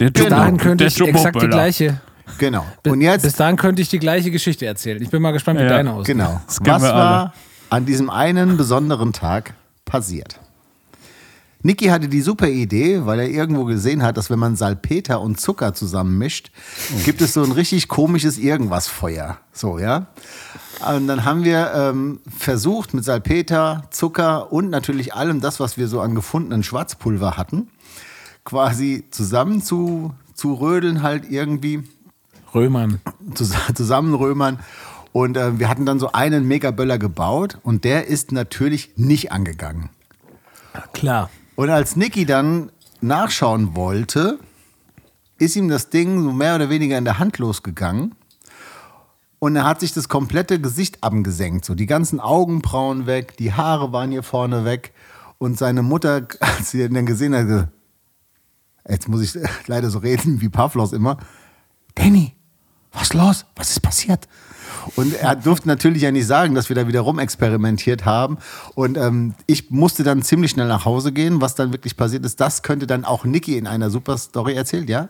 Der Bis Jumbo, dahin könnte der ich exakt die gleiche. Genau. Bis, Und jetzt bis dahin könnte ich die gleiche Geschichte erzählen. Ich bin mal gespannt, wie Ja, deine aussieht. Genau. Was wir war alle. An diesem einen besonderen Tag passiert? Niki hatte die super Idee, weil er irgendwo gesehen hat, dass wenn man Salpeter und Zucker zusammenmischt, gibt es so ein richtig komisches Irgendwas-Feuer. So, ja. Und dann haben wir ähm, versucht, mit Salpeter, Zucker und natürlich allem das, was wir so an gefundenen Schwarzpulver hatten, quasi zusammen zu, zu rödeln halt irgendwie Römern. zus- zusammenrömern. Und äh, wir hatten dann so einen Megaböller gebaut und der ist natürlich nicht angegangen. Klar. Und als Niki dann nachschauen wollte, ist ihm das Ding so mehr oder weniger in der Hand losgegangen. Und er hat sich das komplette Gesicht abgesenkt. So die ganzen Augenbrauen weg, die Haare waren hier vorne weg. Und seine Mutter, *laughs* als sie ihn dann gesehen hat, gesagt, jetzt muss ich *laughs* leider so reden wie Pavlos immer. Danny, was ist los? Was ist passiert? Und er durfte natürlich ja nicht sagen, dass wir da wieder rumexperimentiert haben. Und ähm, ich musste dann ziemlich schnell nach Hause gehen. Was dann wirklich passiert ist, das könnte dann auch Niki in einer super Story erzählt, ja?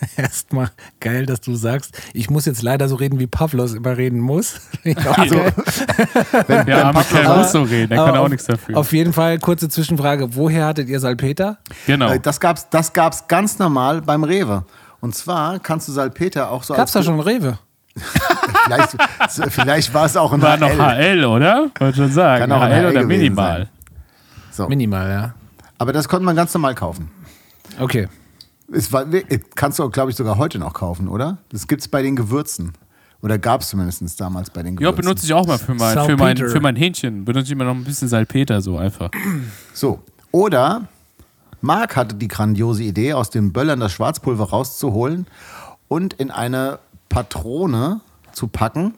*laughs* Erstmal geil, dass du sagst, ich muss jetzt leider so reden, wie Pavlos immer reden muss. *laughs* Also, *laughs* wenn, Der arme Kerl muss so reden, der kann auch auf, nichts dafür. Auf jeden Fall, kurze Zwischenfrage, woher hattet ihr Salpeter? genau. äh, das gab's, das gab's ganz normal beim Rewe. Und zwar kannst du Salpeter auch so Gab's da schon Rewe? Vielleicht, *laughs* vielleicht war es auch ein War noch HL. Oder? Wollte schon sagen. Kann auch ein HL HL oder Minimal. So. Minimal, ja. Aber das konnte man ganz normal kaufen. Okay. Es war, kannst du, glaube ich, sogar heute noch kaufen, oder? Das gibt es bei den Gewürzen. Oder gab es zumindest damals bei den Ja, Gewürzen. benutze ich auch mal für mein, für, mein, für mein Hähnchen. Benutze ich immer noch ein bisschen Salpeter so einfach. So. Oder Marc hatte die grandiose Idee, aus den Böllern das Schwarzpulver rauszuholen und in eine Patrone zu packen.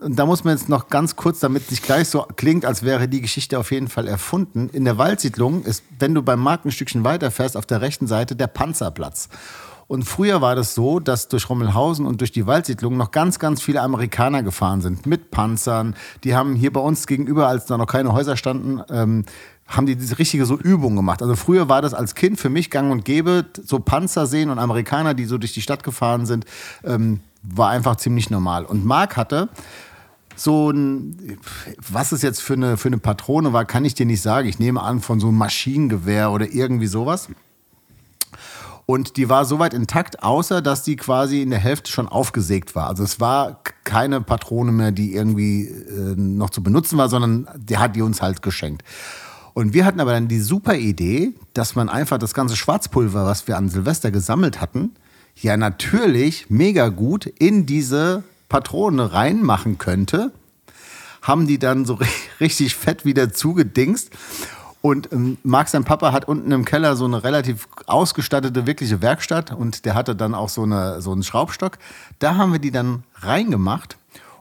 Und da muss man jetzt noch ganz kurz, damit es nicht gleich so klingt, als wäre die Geschichte auf jeden Fall erfunden. In der Waldsiedlung ist, wenn du beim Markt ein Stückchen weiterfährst, auf der rechten Seite der Panzerplatz. Und früher war das so, dass durch Rommelhausen und durch die Waldsiedlung noch ganz, ganz viele Amerikaner gefahren sind mit Panzern. Die haben hier bei uns gegenüber, als da noch keine Häuser standen, ähm, haben die diese richtige so Übung gemacht. Also früher war das als Kind für mich gang und gäbe, so Panzer sehen und Amerikaner, die so durch die Stadt gefahren sind, ähm, war einfach ziemlich normal. Und Marc hatte so ein, was es jetzt für eine, für eine Patrone war, kann ich dir nicht sagen. Ich nehme an von so einem Maschinengewehr oder irgendwie sowas. Und die war soweit intakt, außer dass die quasi in der Hälfte schon aufgesägt war. Also es war keine Patrone mehr, die irgendwie äh, noch zu benutzen war, sondern der hat die uns halt geschenkt. Und wir hatten aber dann die super Idee, dass man einfach das ganze Schwarzpulver, was wir an Silvester gesammelt hatten, ja natürlich mega gut in diese Patrone reinmachen könnte. Haben die dann so ri- *laughs* richtig fett wieder zugedingst. Und ähm, Marc, sein Papa, hat unten im Keller so eine relativ ausgestattete, wirkliche Werkstatt und der hatte dann auch so, eine, so einen Schraubstock. Da haben wir die dann reingemacht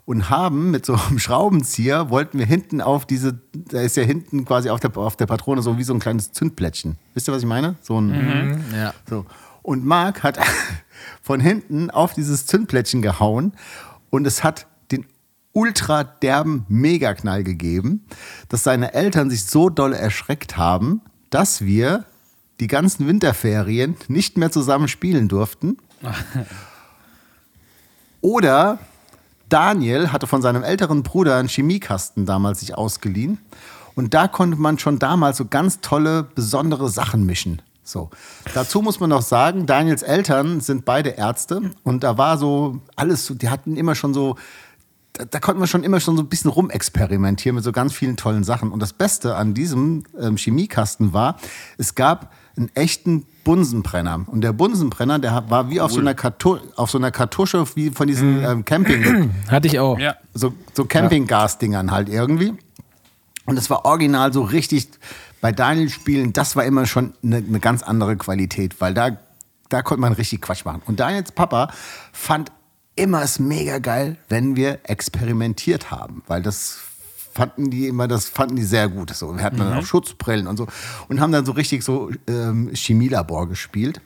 und haben mit so einem Schraubenzieher, wollten wir hinten auf diese, da ist ja hinten quasi auf der, auf der Patrone so wie so ein kleines Zündplättchen. Wisst ihr, was ich meine? So ein, Ja. so. Und Marc hat *laughs* von hinten auf dieses Zündplättchen gehauen und es hat den ultra derben Megaknall gegeben, dass seine Eltern sich so doll erschreckt haben, dass wir die ganzen Winterferien nicht mehr zusammen spielen durften. *laughs* Oder Daniel hatte von seinem älteren Bruder einen Chemiekasten damals sich ausgeliehen. Und da konnte man schon damals so ganz tolle, besondere Sachen mischen. So. Dazu muss man noch sagen, Daniels Eltern sind beide Ärzte und da war so alles, die hatten immer schon so, da, da konnte man schon immer schon so ein bisschen rumexperimentieren mit so ganz vielen tollen Sachen. Und das Beste an diesem ähm, Chemiekasten war, es gab einen echten Bunsenbrenner. Und der Bunsenbrenner, der war wie auf so einer, Kartu auf so einer Kartusche, wie von diesen ähm, Camping, *clears throat* Hatte ich auch. Ja. so, so Campinggas-Dingern halt irgendwie. Und es war original so richtig, bei Daniel Spielen, das war immer schon eine, eine ganz andere Qualität, weil da, da konnte man richtig Quatsch machen. Und Daniels Papa fand immer es mega geil, wenn wir experimentiert haben, weil das fanden die immer, das fanden die sehr gut. So, wir hatten dann auch Schutzbrillen und so und haben dann so richtig so ähm, Chemielabor gespielt.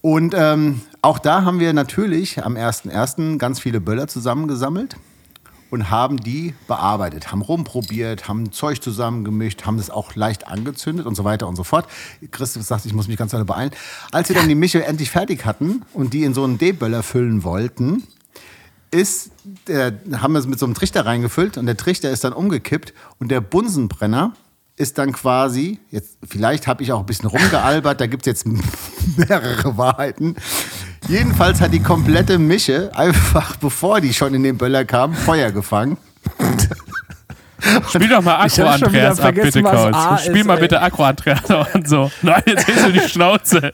Und ähm, auch da haben wir natürlich am 1.1. ganz viele Böller zusammengesammelt und haben die bearbeitet, haben rumprobiert, haben Zeug zusammengemischt, haben es auch leicht angezündet und so weiter und so fort. Christoph sagt, ich muss mich ganz doll beeilen. Als wir dann die Mische endlich fertig hatten und die in so einen D-Böller füllen wollten, ist, der, haben wir es mit so einem Trichter reingefüllt und der Trichter ist dann umgekippt und der Bunsenbrenner ist dann quasi, jetzt vielleicht habe ich auch ein bisschen rumgealbert, da gibt es jetzt *laughs* mehrere Wahrheiten. Jedenfalls hat die komplette Mische einfach, bevor die schon in den Böller kam, Feuer gefangen. Spiel doch mal Akro Andreas ab, bitte, Kauz. Spiel ist, mal ey. bitte Akro Andreas *laughs* und so. Nein, jetzt hältst du die Schnauze.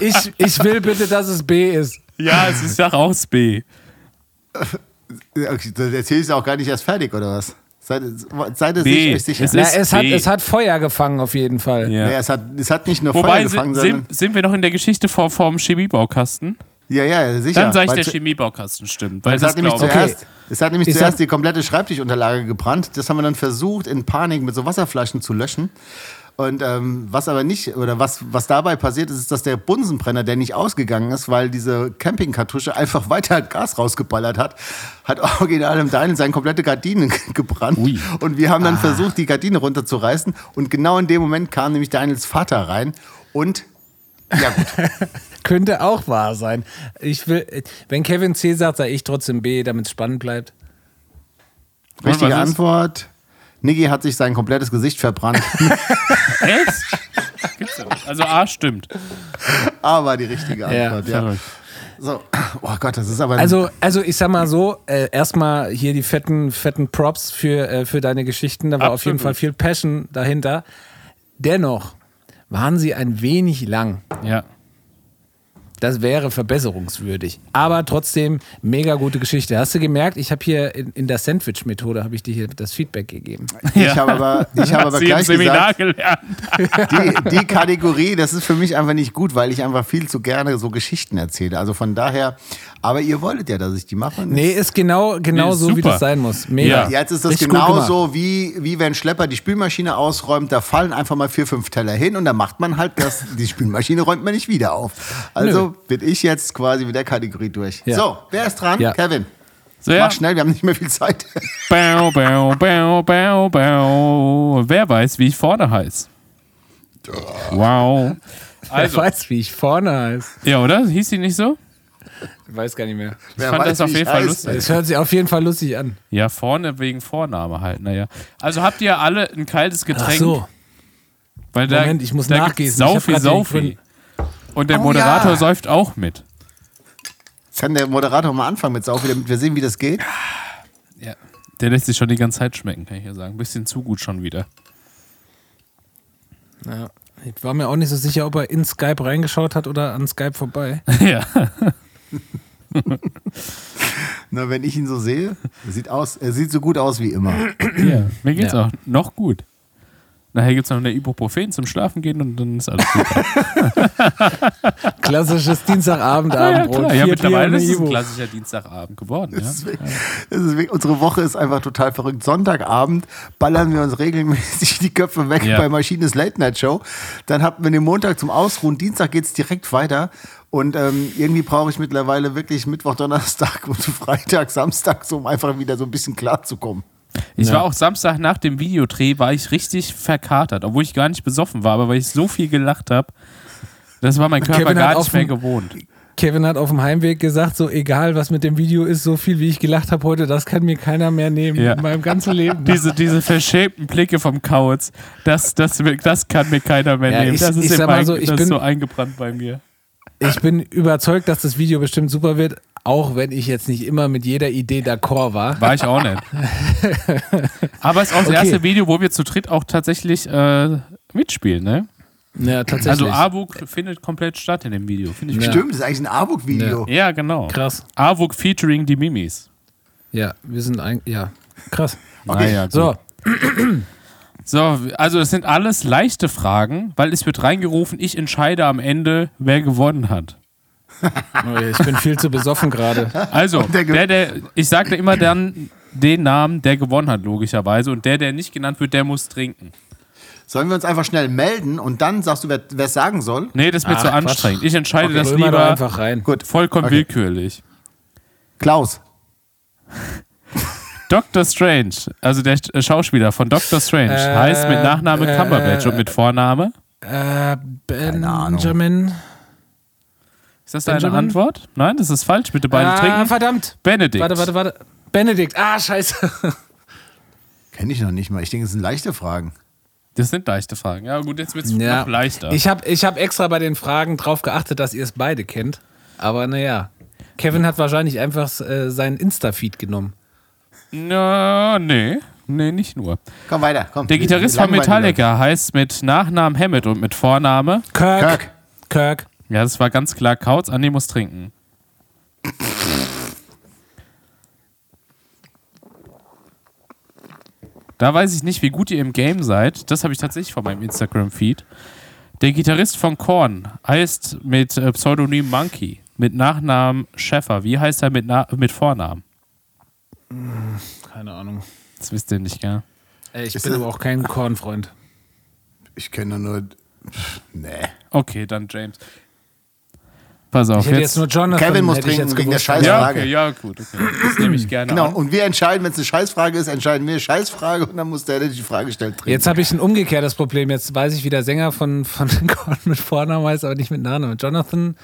Ich, ich will bitte, dass es B ist. Ja, es ist ja raus B. Das erzähle ich auch gar nicht erst fertig, oder was? Seid, seid ihr euch sicher? Es Na, es, hat, es hat Feuer gefangen, auf jeden Fall. Ja. Nee, es, hat, es hat nicht nur Feuer Wobei, gefangen, sind, sondern. sind, wir noch in der Geschichte vom, vom Chemiebaukasten? Ja, ja, sicher. Dann sage ich, Weil der Chemiebaukasten stimmt. Weil Es hat, nämlich zuerst, es hat nämlich Ich zuerst die komplette Schreibtischunterlage gebrannt. Das haben wir dann versucht, in Panik mit so Wasserflaschen zu löschen. Und ähm, was aber nicht, oder was, was dabei passiert ist, ist, dass der Bunsenbrenner, der nicht ausgegangen ist, weil diese Campingkartusche einfach *laughs* weiter Gas rausgeballert hat, hat original im Daniel seine komplette Gardine *laughs* gebrannt. Ui. Und wir haben dann versucht, die Gardine runterzureißen. Und genau in dem Moment kam nämlich Daniels Vater rein und ja gut. *laughs* Könnte auch wahr sein. Ich will, wenn Kevin C sagt, sage ich trotzdem B, damit es spannend bleibt. Richtige? Antwort. Niggi hat sich sein komplettes Gesicht verbrannt. *laughs* Echt? Gibt's ja nicht. Also A stimmt. Aber die richtige Ja, Antwort, ja. verrückt. So. Oh Gott, das ist aber. Also, also ich sag mal so, äh, erstmal hier die fetten, fetten Props für, äh, für deine Geschichten. Da war auf jeden Absolut. Fall viel Passion dahinter. Dennoch waren sie ein wenig lang. Ja. Das wäre verbesserungswürdig. Aber trotzdem, mega gute Geschichte. Hast du gemerkt, ich habe hier in, in der Sandwich-Methode habe ich dir hier das Feedback gegeben. ich habe aber, ich habe aber Sie gleich Seminar gesagt, gelernt. die, die Kategorie, das ist für mich einfach nicht gut, weil ich einfach viel zu gerne so Geschichten erzähle. Also von daher, aber ihr wolltet ja, dass ich die mache. Nee, ist genau, genau Nee, so, wie super. das sein muss. Mega. Jetzt ist das Richtig genauso wie, wie wenn ein Schlepper die Spülmaschine ausräumt, da fallen einfach mal vier, fünf Teller hin und dann macht man halt das, die Spülmaschine räumt man nicht wieder auf. Also bin ich jetzt quasi mit der Kategorie durch. Ja. So, wer ist dran? Ja. Kevin. So, ja. Mach schnell, wir haben nicht mehr viel Zeit. *laughs* Bau, bau, bau, bau, bau. Wer weiß, wie ich vorne heiße? Wow. Wer Also, weiß, wie ich vorne heiße. ja, oder? Hieß sie nicht so? Ich weiß gar nicht mehr. Ich fand das auf jeden Fall lustig. Es hört sich auf jeden Fall lustig an. Ja, vorne wegen Vorname halt, naja. Also habt ihr alle ein kaltes Getränk? Ach so. Weil da, Moment, ich muss da nachgießen. gibt's Ich Sau hab viel grad den Saufi. Und der Oh Moderator ja. säuft auch mit. Kann der Moderator mal anfangen mit Saufen, damit wir sehen, wie das geht? Ja. Der lässt sich schon die ganze Zeit schmecken, kann ich ja sagen. Ein bisschen zu gut schon wieder. Ja. Ich war mir auch nicht so sicher, ob er in Skype reingeschaut hat oder an Skype vorbei. *laughs* ja. *laughs* Na, wenn ich ihn so sehe, er sieht, aus, er sieht so gut aus wie immer. ja. Mir geht's Ja. auch noch gut. Nachher gibt's noch eine Ibuprofen zum Schlafen gehen und dann ist alles super. *laughs* Klassisches ja, Dienstagabendabendbrot. klar. ja, Vier mittlerweile ist es ein klassischer Dienstagabend geworden. Ja. Ist wirklich, unsere Woche ist einfach total verrückt. Sonntagabend ballern wir uns regelmäßig die Köpfe weg Ja. bei Maschines Late Night Show. Dann haben wir den Montag zum Ausruhen. Dienstag geht es direkt weiter. Und ähm, irgendwie brauche ich mittlerweile wirklich Mittwoch, Donnerstag und Freitag, Samstag, so um einfach wieder so ein bisschen klarzukommen. Ich Ja. war auch Samstag nach dem Videodreh, war ich richtig verkatert, obwohl ich gar nicht besoffen war, aber weil ich so viel gelacht habe. Das war mein *laughs* Körper Kevin gar nicht mehr gewohnt. Kevin hat auf dem Heimweg gesagt, so egal was mit dem Video ist, so viel wie ich gelacht habe heute, das kann mir keiner mehr nehmen Ja. in meinem ganzen Leben. *laughs* Diese, diese verschämten Blicke vom Kauz, das, das, das kann mir keiner mehr Ja, nehmen. ich- Das ist, ich mal mein, so, ich bin- so eingebrannt bei mir. Ich bin überzeugt, dass das Video bestimmt super wird, auch wenn ich jetzt nicht immer mit jeder Idee d'accord war. War ich auch nicht. *laughs* Aber es ist auch das Okay. erste Video, wo wir zu dritt auch tatsächlich äh, mitspielen, ne? Ja, tatsächlich. Also Avuk findet komplett statt in dem Video. Finde ich Ja. Stimmt, das ist eigentlich ein A-Book-Video. Ja, genau. Krass. Avuk featuring die Mimis. Ja, wir sind ein, ja, krass. *laughs* Naja, gut. So, So, also das sind alles leichte Fragen, weil es wird reingerufen, ich entscheide am Ende, wer gewonnen hat. Oh, ich bin viel zu besoffen gerade. Also, der der, der, ich sagte immer dann den Namen, der gewonnen hat, logischerweise. Und der, der nicht genannt wird, der muss trinken. Sollen wir uns einfach schnell melden und dann sagst du, wer es sagen soll? Nee, das ist mir Ach, zu Quatsch. anstrengend. Ich entscheide das Römer doch lieber einfach rein. Gut. vollkommen Okay. willkürlich. Klaus. *laughs* Dr. Strange, also der Sch- Schauspieler von Dr. Strange, Äh, heißt mit Nachname äh, Cumberbatch und mit Vorname. Äh. Benjamin. Ist das deine Benjamin? Antwort? Nein, das ist falsch. Bitte beide Ah, trinken. verdammt. Benedikt. Warte, warte, warte. Benedikt. Ah, scheiße. *laughs* Kenne ich noch nicht mal. Ich denke, es sind leichte Fragen. Das sind leichte Fragen. Ja, gut, jetzt wird es Ja. noch leichter. Ich habe ich hab extra bei den Fragen drauf geachtet, dass ihr es beide kennt. Aber naja. Kevin hat wahrscheinlich einfach äh, seinen Insta-Feed genommen. Na, nee. Nee, nicht nur. Komm weiter, komm. Der Gitarrist von Metallica heißt mit Nachnamen Hammett und mit Vorname. Kirk. Kirk. Kirk. Ja, das war ganz klar. Kautz, Andi muss trinken. Da weiß ich nicht, wie gut ihr im Game seid. Das habe ich tatsächlich von meinem Instagram-Feed. Der Gitarrist von Korn heißt mit äh, Pseudonym Monkey, mit Nachnamen Schäffer. Wie heißt er mit, Na mit Vornamen? Keine Ahnung. Das wisst ihr nicht, gell? Ey, ich Ist bin aber auch kein Kornfreund. Ich kenne nur. Nee. Okay, dann James. Pass auf. Ich hätte jetzt nur Jonathan. Kevin muss trinken jetzt wegen der. Scheiße. ja, Frage. okay, ja, gut. Okay. Das nehme ich gerne Genau, an. und wir entscheiden, wenn es eine Scheißfrage ist, entscheiden wir Scheißfrage und dann muss der, der die Frage stellt, trinken. Jetzt habe ich ein umgekehrtes Problem. Jetzt weiß ich, wie der Sänger von, von *laughs* Korn mit Vornamen heißt, aber nicht mit Nachnamen. Jonathan.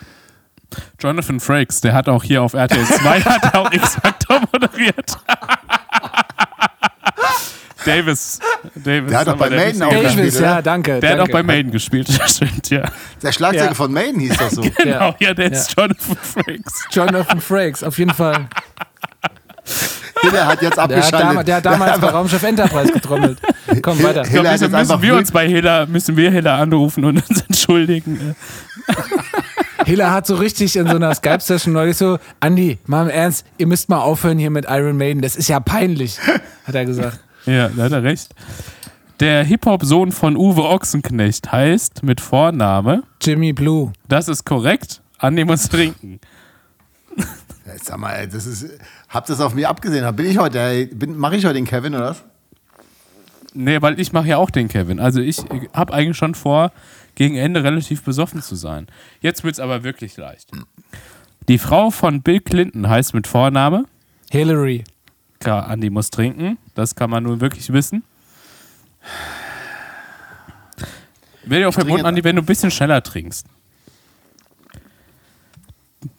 Jonathan Frakes, der hat auch hier auf RTL 2 *laughs* hat auch X-Factor moderiert. Davis. Davis. Der hat doch bei Maiden nicht- auch Davis, gespielt, oder? ja, danke. Der hat danke. auch bei Maiden gespielt, *laughs* das stimmt, ja. Der Schlagzeuger Ja. von Maiden hieß das so. *laughs* Genau, ja, der ist Jonathan Frakes. Jonathan Frakes, auf jeden Fall. *laughs* Hiller hat jetzt Der hat, abgeschaltet. damals, der hat damals bei Raumschiff Enterprise getrommelt. Komm weiter. Hiller Ich glaub, hat müssen, müssen wir uns bei Hiller, müssen wir Hiller anrufen und uns entschuldigen. Hiller hat so richtig in so einer Skype-Session neulich so, Andi, mal im Ernst, ihr müsst mal aufhören hier mit Iron Maiden, das ist ja peinlich, hat er gesagt. Ja, da hat er recht. Der Hip-Hop-Sohn von Uwe Ochsenknecht heißt mit Vorname, Jimmy Blue. das ist korrekt, Andi muss trinken. Jetzt sag mal, ey, das ist. Habt ihr das auf mir abgesehen? Bin ich heute, mache ich heute den Kevin oder was? Nee, weil ich mache ja auch den Kevin. Also ich habe eigentlich schon vor, gegen Ende relativ besoffen zu sein. Jetzt wird es aber wirklich leicht. Die Frau von Bill Clinton heißt mit Vorname, Hillary. Klar, Andi muss trinken, das kann man nun wirklich wissen. Wäre dir auch verboten, trinke- Andi, wenn du ein bisschen schneller trinkst.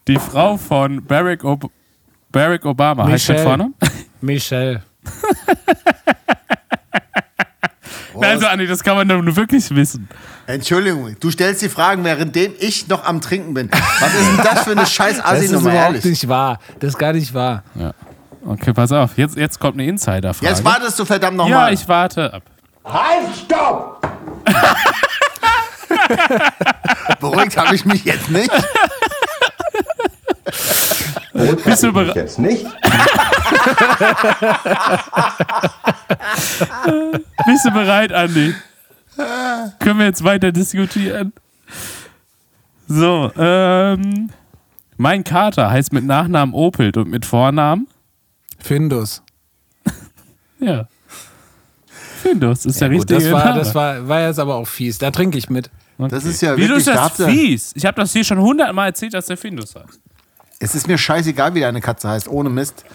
Die Frau von Barack, Ob Barack Obama heißt mit Michelle. Vornamen? *laughs* Michelle. *laughs* Also, Andi, das kann man nur wirklich wissen. Entschuldigung, du stellst die Fragen, währenddem ich noch am Trinken bin. Was ist denn das für eine *laughs* scheiß Das Assi ist Nummer, überhaupt ehrlich? nicht wahr. Das ist gar nicht wahr. Ja. Okay, pass auf. Jetzt, jetzt kommt eine Insider-Frage. Jetzt wartest du verdammt Ja, nochmal. ich warte ab. Halt, stopp! *laughs* Beruhigt habe ich mich jetzt nicht. Bist du bereit? Jetzt nicht? *laughs* Bist du bereit, Andi? Können wir jetzt weiter diskutieren? So, ähm. Mein Kater heißt mit Nachnamen Opelt und mit Vornamen? Findus. *laughs* Ja. Findus ist der Gut, richtige das war, Name. das war, war jetzt aber auch fies. Da trinke ich mit. Das ist ja Wieso wirklich, ist das da habt ihr- fies? Ich habe das hier schon hundertmal erzählt, dass der Findus heißt. Es ist mir scheißegal, wie deine Katze heißt, ohne Mist.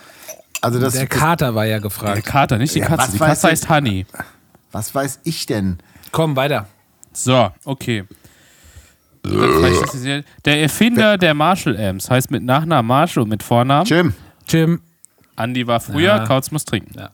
Also das, Der Kater war ja Der gefragt. Kater, nicht die Ja, Katze. was Die weiß Katze ich? heißt Honey. was weiß ich denn? Komm, weiter. So, okay. Hier- Der Erfinder der Marshall Amps heißt mit Nachnamen Marshall und mit Vornamen. Jim, Jim. Andi war früher, Ja. Kautz muss trinken. Ja.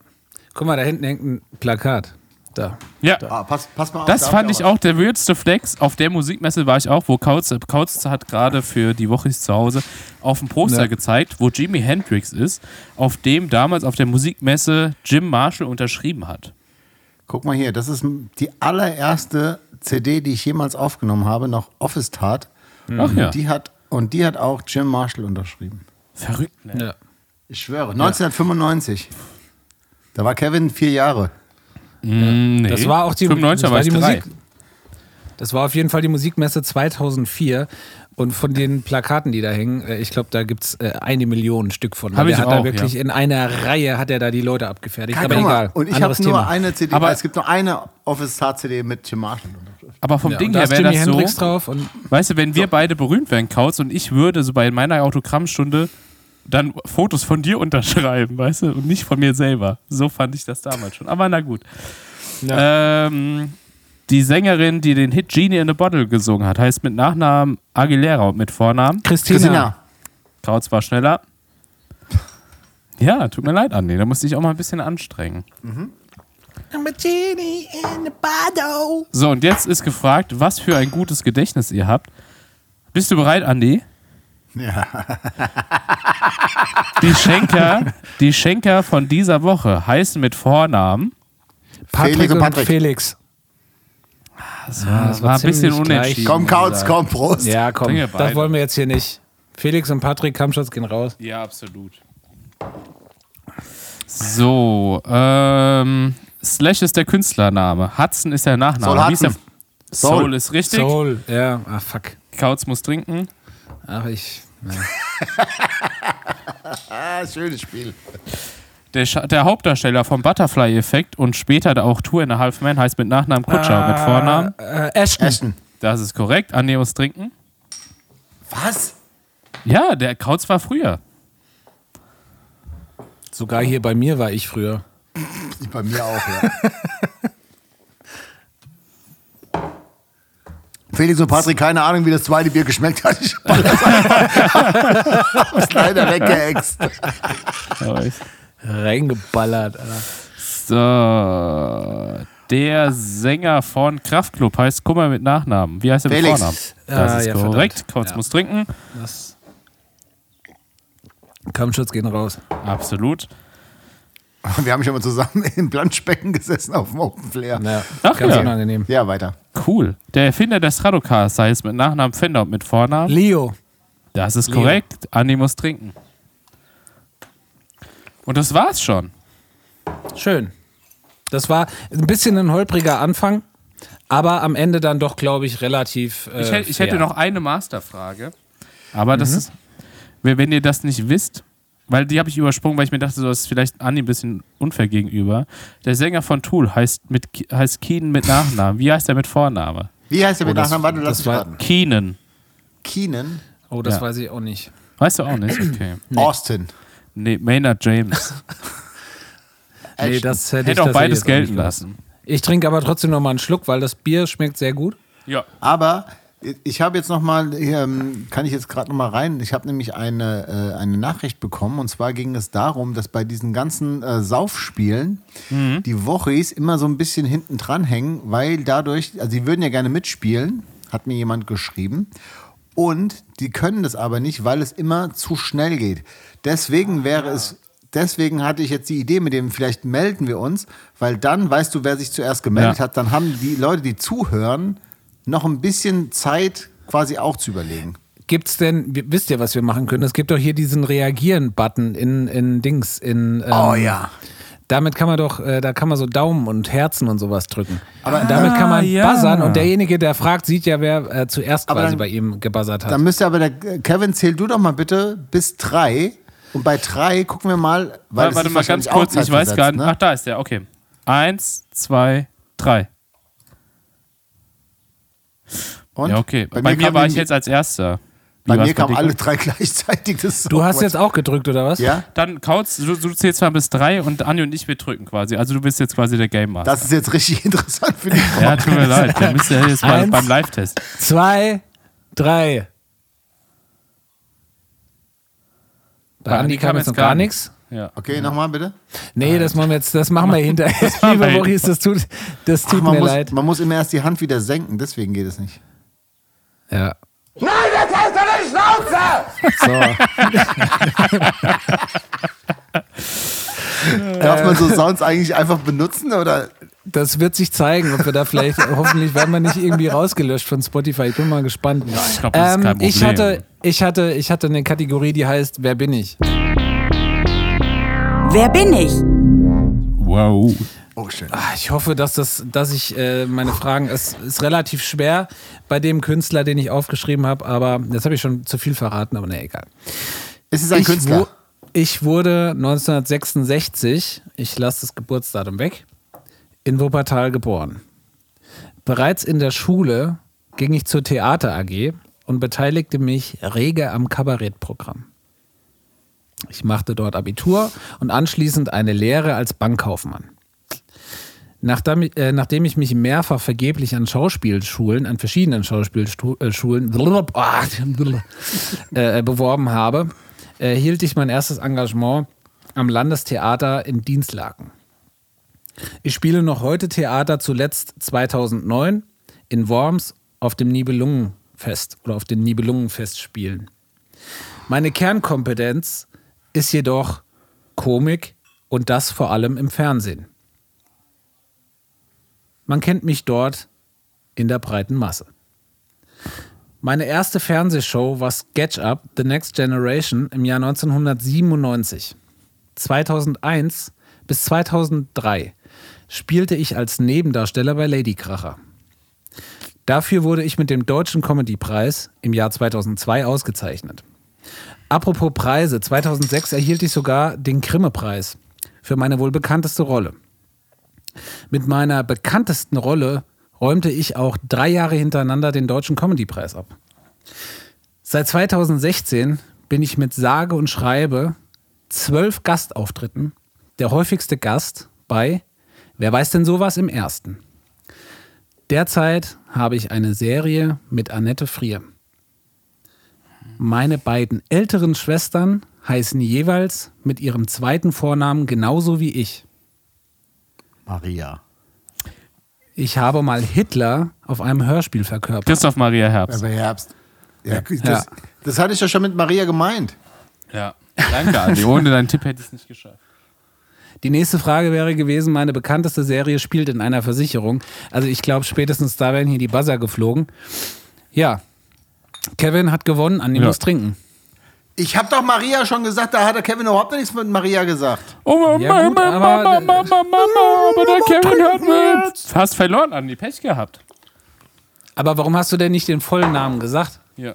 Guck mal, da hinten hängt ein Plakat. Da. Ja. ah, pass, pass mal auf. Das da fand ich auch der weirdste Flex. Auf der Musikmesse war ich auch, wo Kautz, Kautz hat gerade für die Woche ist zu Hause auf dem Poster Ja. gezeigt, wo Jimi Hendrix ist, auf dem damals auf der Musikmesse Jim Marshall unterschrieben hat. Guck mal hier, das ist die allererste CD, die ich jemals aufgenommen habe, noch Office Tat. Ach ja. Die hat, und die hat auch Jim Marshall unterschrieben. Verrückt, ne? Ja. Ich schwöre, 1995. Da war Kevin vier Jahre. Mm, nee. Das war auch die, 95 das war war ich die drei. Musik. Das war auf jeden Fall die Musikmesse 2004. Und von den Plakaten, die da hängen, äh, ich glaube, da gibt es äh, eine Million Stück von. Hab Weil ich der hat auch, da wirklich ja. in einer Reihe hat er da die Leute abgefertigt. Ja, Aber guck mal, egal. Und ich habe Anderes nur Thema. eine CD, Aber- es gibt nur eine Office Tat CD mit Jim Marshall. Aber vom Ja, Ding und da her ist wäre Jimi das Hendrix so, drauf und weißt du, wenn wir beide berühmt wären, Kautz, und ich würde so bei meiner Autogrammstunde dann Fotos von dir unterschreiben, weißt du, und nicht von mir selber. So fand ich das damals schon. Aber na gut. Ähm, die Sängerin, die den Hit Genie in a Bottle gesungen hat, heißt mit Nachnamen Aguilera und mit Vornamen. Christina. Christina. Kautz war schneller. Ja, tut mir leid, Andi. Da musste ich auch mal ein bisschen anstrengen. So, und jetzt ist gefragt, was für ein gutes Gedächtnis ihr habt. Bist du bereit, Andi? Ja. *laughs* Die Schenker, die Schenker von dieser Woche heißen mit Vornamen. Patrick Felix und und Patrick. Felix. Das war- das war ein bisschen unentschieden. Komm, Kautz, komm, Prost. Ja, komm, das wollen wir jetzt hier nicht. Felix und Patrick Kampschutz gehen raus. Ja, absolut. So, ähm, Slash ist der Künstlername. Hudson ist der Nachname. Soul. Soul. Soul. ist richtig. Soul, ja, ah fuck. Kautz muss trinken. Ach, ich. Ja. *laughs* Ah, schönes Spiel. Der, der Hauptdarsteller vom Butterfly-Effekt und später auch Tour in a Half Man heißt mit Nachnamen Kutscher. mit Vornamen. Äh, Ashton. Ashton. Das ist korrekt. Muss trinken. Was? Ja, der Kautz war früher. Sogar hier bei mir war ich früher. *laughs* Bei mir auch, ja. *laughs* Felix und Patrick, keine Ahnung, wie das zweite Bier geschmeckt hat. Ich hab das einfach hab's leider weggeext. Reingeballert, Alter. So. Der Sänger von Kraftklub heißt Kummer mit Nachnamen. Wie heißt er mit Felix. Vornamen? Das Ah, ist ja, korrekt. verdammt. Kautz Ja. muss trinken. Das Kampfschutz gehen raus. Absolut. Wir haben schon mal zusammen im Planschbecken gesessen auf dem Open Flair. Ja, Ach ganz ja. unangenehm. Ja, weiter. Cool. Der Erfinder der Stradocars heißt mit Nachnamen Fender und mit Vornamen. Leo. Das ist Leo. korrekt. Andi muss trinken. Und das war's schon. Schön. Das war ein bisschen ein holpriger Anfang, aber am Ende dann doch, glaube ich, relativ. Äh, Ich, hätte, ich hätte noch eine Masterfrage. Aber Mhm. das ist, wenn ihr das nicht wisst, weil die habe ich übersprungen, weil ich mir dachte, so das ist vielleicht Andi ein bisschen unfair gegenüber. Der Sänger von Tool heißt, mit, heißt Keenan mit Nachnamen. Wie heißt er mit Vorname? Wie heißt der mit Oh, das- Nachnamen? Warte, lass das mich war- raten. Keenan. Keenan. Oh, das Ja. weiß ich auch nicht. Weißt du auch nicht? Okay. *clears throat* Austin. Nee, Maynard James. *laughs* Nee, das hätte, ich Hätte auch das hätte beides ich gelten nicht lassen. gewusst. Ich trinke aber trotzdem noch mal einen Schluck, weil das Bier schmeckt sehr gut. Ja. Aber Ich habe jetzt noch mal, ähm, kann ich jetzt gerade noch mal rein. Ich habe nämlich eine, äh, eine Nachricht bekommen und zwar ging es darum, dass bei diesen ganzen äh, Saufspielen die Wochis immer so ein bisschen hinten dran hängen, weil dadurch, also sie würden ja gerne mitspielen, hat mir jemand geschrieben. Und die können das aber nicht, weil es immer zu schnell geht. Deswegen wäre es, deswegen hatte ich jetzt die Idee mit dem, vielleicht melden wir uns, weil dann weißt du, wer sich zuerst gemeldet Ja. hat, dann haben die Leute, die zuhören, noch ein bisschen Zeit, quasi auch zu überlegen. Gibt's denn, w- wisst ihr, was wir machen können? Es gibt doch hier diesen Reagieren-Button in, in Dings, in. Ähm, Oh ja. Damit kann man doch, äh, da kann man so Daumen und Herzen und sowas drücken. Aber damit kann man ja. buzzern und derjenige, der fragt, sieht ja, wer äh, zuerst Aber quasi dann- bei ihm gebuzzert hat. Dann müsste aber der Kevin, zähl du doch mal bitte bis drei. Und bei drei gucken wir mal, weil es Warte mal ganz kurz, ich weiß gar nicht. Ne? Ach, da ist der, okay. Eins, zwei, drei. Und? Ja, okay. Bei, mir, kam war ich jetzt als Erster. Bei mir kamen alle drei *laughs* gleichzeitig. Du hast jetzt auch gedrückt, oder was? Ja? Dann Kautz, du, du zählst mal bis drei und Andi und ich, wir drücken quasi. Also du bist jetzt quasi der Game Master. Das ist jetzt richtig *laughs* interessant für die ja, tut mir leid. Der müsste ja jetzt mal *laughs* Eins. beim Live-Test. Zwei, drei. Bei, Bei Andi kam jetzt noch gar gar nichts. Ja. Okay, nochmal bitte. Nee, das machen wir jetzt, das machen wir hinterher. *laughs* Lieber Boris, das tut, das Ach, tut man, mir muss, leid. man muss immer erst die Hand wieder senken, deswegen geht es nicht. Ja. Nein, jetzt hast du eine Schnauze! *laughs* Darf man so Sounds eigentlich einfach benutzen? Oder? Das wird sich zeigen, ob wir da vielleicht, *laughs* hoffentlich werden wir nicht irgendwie rausgelöscht von Spotify. Ich bin mal gespannt. ich glaub, das ist kein ich, hatte, ich, hatte, ich hatte eine Kategorie, die heißt Wer bin ich? Wer bin ich? Wow. Oh, schön. Ah, Ich hoffe, dass, das, dass ich äh, meine Fragen, es ist relativ schwer bei dem Künstler, den ich aufgeschrieben habe, aber das habe ich schon zu viel verraten, aber ne, egal. Es ist ein ich, Künstler. wu- ich wurde 1966, ich lasse das Geburtsdatum weg, in Wuppertal geboren. Bereits in der Schule ging ich zur Theater AG und beteiligte mich rege am Kabarettprogramm. Ich machte dort Abitur und anschließend eine Lehre als Bankkaufmann. Nachdem, äh, nachdem ich mich mehrfach vergeblich an Schauspielschulen, an verschiedenen Schauspielschulen *laughs* äh, beworben habe, erhielt ich mein erstes Engagement am Landestheater in Dienstlaken. Ich spiele noch heute Theater, zuletzt 2009 in Worms auf dem Nibelungenfest oder auf den Nibelungenfestspielen. Meine Kernkompetenz ist jedoch Komik und das vor allem im Fernsehen. Man kennt mich dort in der breiten Masse. Meine erste Fernsehshow war Sketch Up The Next Generation im Jahr 1997. 2001 bis 2003 spielte ich als Nebendarsteller bei Lady Kracher. Dafür wurde ich mit dem Deutschen Comedy-Preis im Jahr 2002 ausgezeichnet. Apropos Preise, 2006 erhielt ich sogar den Grimme-Preis für meine wohl bekannteste Rolle. Mit meiner bekanntesten Rolle räumte ich auch drei Jahre hintereinander den Deutschen Comedy-Preis ab. Seit 2016 bin ich mit sage und schreibe zwölf Gastauftritten der häufigste Gast bei Wer weiß denn sowas im ersten? Derzeit habe ich eine Serie mit Annette Frier. Meine beiden älteren Schwestern heißen jeweils mit ihrem zweiten Vornamen genauso wie ich. Maria. Ich habe mal Hitler auf einem Hörspiel verkörpert. Christoph Maria Herbst. Aber Herbst. Ja, das, Ja. das hatte ich doch schon mit Maria gemeint. Ja. Danke, Andi. Ohne deinen Tipp hätte ich es nicht geschafft. Die nächste Frage wäre gewesen, meine bekannteste Serie spielt in einer Versicherung. Also ich glaube, spätestens da werden hier die Buzzer geflogen. Ja, Kevin hat gewonnen, Andi Ja. muss trinken. Ich habe doch Maria schon gesagt, da hat der Kevin überhaupt nichts mit Maria gesagt. Oh, Mama, Ja, gut, Mama, aber- Mama, Mama, Mama, aber der Kevin hört mit. Hast verloren, Andi. Pech gehabt. Aber warum hast du denn nicht den vollen Namen gesagt? Ja.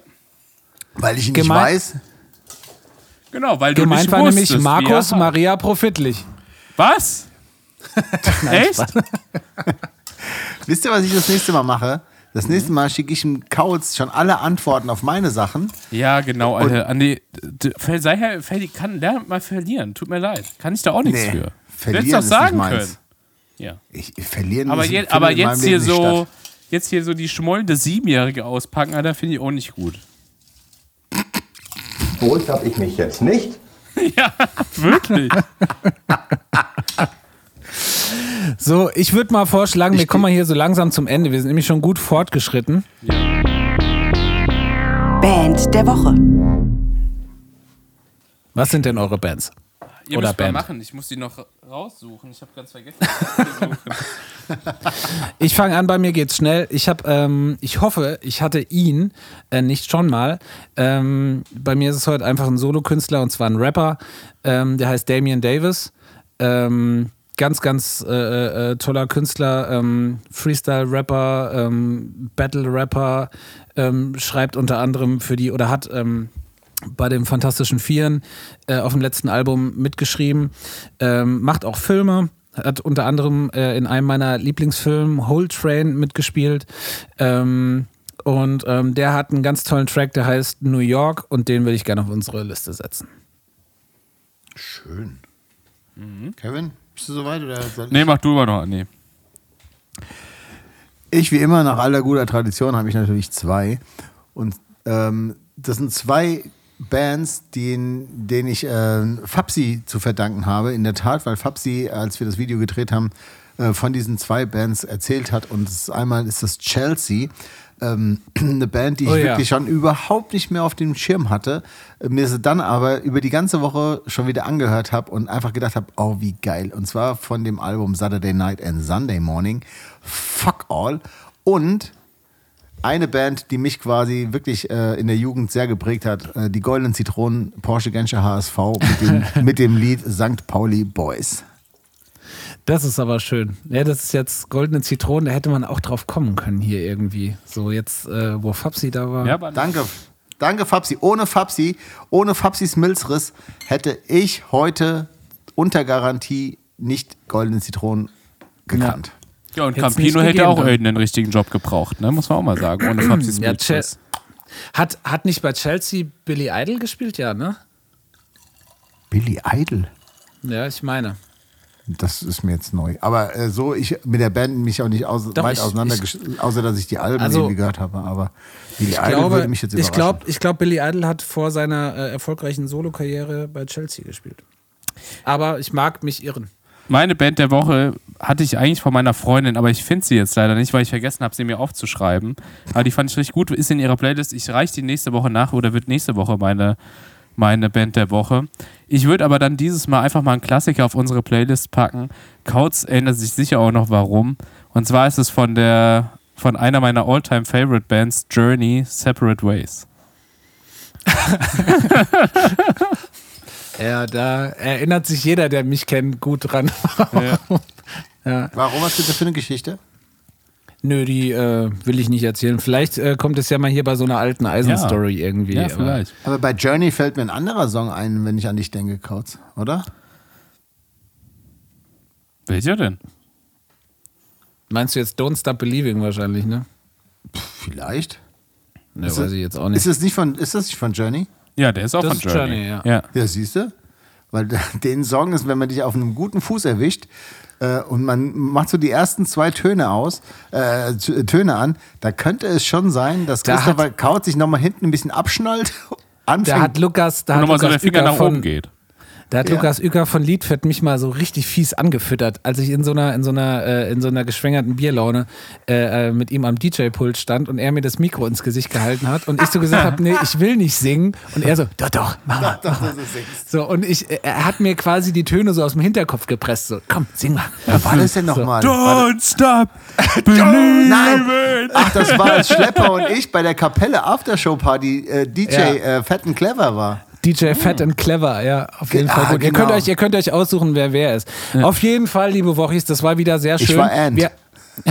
Weil ich ihn Gemein- nicht weiß. Genau, weil du Gemeint nicht war nämlich wusstest, Markus wie er- Maria Profitlich. Was? Echt? Wisst ihr, was ich das nächste Mal mache? Das nächste Mal schicke ich ihm Kauz schon alle Antworten auf meine Sachen. Ja, genau, Alter. Andi, d- d- sei her, Ferdi kann lernt mal verlieren. Tut mir leid. Kann ich da auch nichts Nee, für. verlieren Hättest doch ist sagen nicht meins. können. Ja. Ich, ich verlieren Aber, je, aber jetzt hier so, statt. jetzt hier so die schmollende Siebenjährige auspacken, Alter, finde ich auch nicht gut. Beruhigt habe ich mich jetzt nicht. *laughs* ja, wirklich. *laughs* So, ich würde mal vorschlagen, wir kommen mal hier so langsam zum Ende. Wir sind nämlich schon gut fortgeschritten. Band der Woche. Was sind denn eure Bands? Ihr Oder müsst mal Band. machen. Ich muss die noch raussuchen. Ich habe ganz vergessen. Ich *laughs* fange an, bei mir geht's schnell. Ich habe, ähm, ich hoffe, ich hatte ihn, äh, nicht schon mal. Ähm, bei mir ist es heute einfach ein Solokünstler und zwar ein Rapper. Ähm, der heißt Damian Davis. Ähm, ganz, ganz äh, äh, toller Künstler, ähm, Freestyle-Rapper, ähm, Battle-Rapper, ähm, schreibt unter anderem für die oder hat ähm, bei den Fantastischen Vieren äh, auf dem letzten Album mitgeschrieben, ähm, macht auch Filme, hat unter anderem äh, in einem meiner Lieblingsfilme Whole Train mitgespielt. Ähm, und ähm, der hat einen ganz tollen Track, der heißt New York und den würde ich gerne auf unsere Liste setzen. Schön. Kevin, bist du soweit? Oder nee, mach du mal noch. Nee. Ich, wie immer, nach aller guter Tradition, habe ich natürlich zwei. Und ähm, das sind zwei Bands, denen, denen ich äh, Fabsi zu verdanken habe. In der Tat, weil Fabsi, als wir das Video gedreht haben, äh, von diesen zwei Bands erzählt hat. Und einmal ist das Chelsea. Ähm, *clears throat* eine Band, die ich Oh ja. wirklich schon überhaupt nicht mehr auf dem Schirm hatte. Äh, Mir sie dann aber über die ganze Woche schon wieder angehört habe und einfach gedacht habe, oh, wie geil. Und zwar von dem Album Saturday Night and Sunday Morning. Fuck all. Und eine Band, die mich quasi wirklich äh, in der Jugend sehr geprägt hat, äh, die Goldenen Zitronen, Porsche Genscher HSV mit dem, *laughs* mit dem Lied St. Pauli Boys. Das ist aber schön. Ja, das ist jetzt goldene Zitronen, da hätte man auch drauf kommen können hier irgendwie. So jetzt, äh, wo Fabsi da war. Ja, Danke. Danke, Fabsi. Ohne Fabsi, ohne Fabsis Milzriss hätte ich heute unter Garantie nicht Goldene Zitronen gekannt. Ja, und Hätt's Campino hätte auch dann. irgendeinen richtigen Job gebraucht, ne? Muss man auch mal sagen. Ohne *clears throat* Fabsis Ja, Milchschuss. Hat, hat nicht bei Chelsea Billy Idol gespielt? Ja, ne? Billy Idol. Ja, ich meine. Das ist mir jetzt neu. Aber äh, so, ich mit der Band mich auch nicht aus, Doch, weit ich- auseinander, ich- außer dass ich die Alben Also, irgendwie gehört habe. Aber Billy Ich Idol glaube, würde mich jetzt ich überraschen. glaube, ich glaub, Billy Idol hat vor seiner äh, erfolgreichen Solokarriere bei Chelsea gespielt. Aber ich mag mich irren. Meine Band der Woche hatte ich eigentlich von meiner Freundin, aber ich finde sie jetzt leider nicht, weil ich vergessen habe, sie mir aufzuschreiben. Aber die fand ich richtig gut, ist in ihrer Playlist. Ich reiche die nächste Woche nach oder wird nächste Woche meine, meine Band der Woche. Ich würde aber dann dieses Mal einfach mal einen Klassiker auf unsere Playlist packen. Kautz erinnert sich sicher auch noch warum. Und zwar ist es von der von einer meiner all-time favorite Bands, Journey, Separate Ways. *laughs* Ja, da erinnert sich jeder, der mich kennt, gut dran. *laughs* Warum hast du das für eine Geschichte? Nö, die äh, will ich nicht erzählen. Vielleicht äh, kommt es ja mal hier bei so einer alten Eisen-Story irgendwie. Ja, aber- vielleicht. Aber bei Journey fällt mir ein anderer Song ein, wenn ich an dich denke, Kautz, oder? Welcher denn? Meinst du jetzt Don't Stop Believing wahrscheinlich, ne? Vielleicht. Ne, Ist weiß es- ich jetzt auch nicht. Ist das nicht von, ist das nicht von Journey? Ja, der ist auch Das von ist Journey. Journey, ja. ja. Ja, siehst du? Weil *laughs* den Song ist, wenn man dich auf einem guten Fuß erwischt äh, und man macht so die ersten zwei Töne aus, äh, Töne an, da könnte es schon sein, dass Da Christopher Kaut sich nochmal hinten ein bisschen abschnallt, *laughs* anfängt. Da hat Lukas, da Und hat nochmal so der Lukas Finger Uecker nach oben geht. Da hat Ja. Lukas Uecker von Liedfett mich mal so richtig fies angefüttert, als ich in so einer, in so einer, äh, in so einer geschwängerten Bierlaune äh, äh, mit ihm am DJ-Pult stand und er mir das Mikro ins Gesicht gehalten hat und ich so gesagt *laughs* habe, nee, ich will nicht singen. Und er so, doch, doch, mach mal. Doch, dass du singst. So, und ich, er hat mir quasi die Töne so aus dem Hinterkopf gepresst. So, komm, sing mal. Wer war das denn nochmal? Don't stop *laughs* believing. Nein! Ach, das war als Schlepper und ich bei der Kapelle Aftershow Party äh, DJ Ja. äh, Fett und Clever war. DJ Fat and Clever, ja, auf jeden Ge- Fall ah, gut. Ihr, genau. könnt euch, ihr könnt euch aussuchen, wer wer ist. Auf jeden Fall, liebe Wochis, das war wieder sehr schön. Ich war Ant. Wir, *laughs*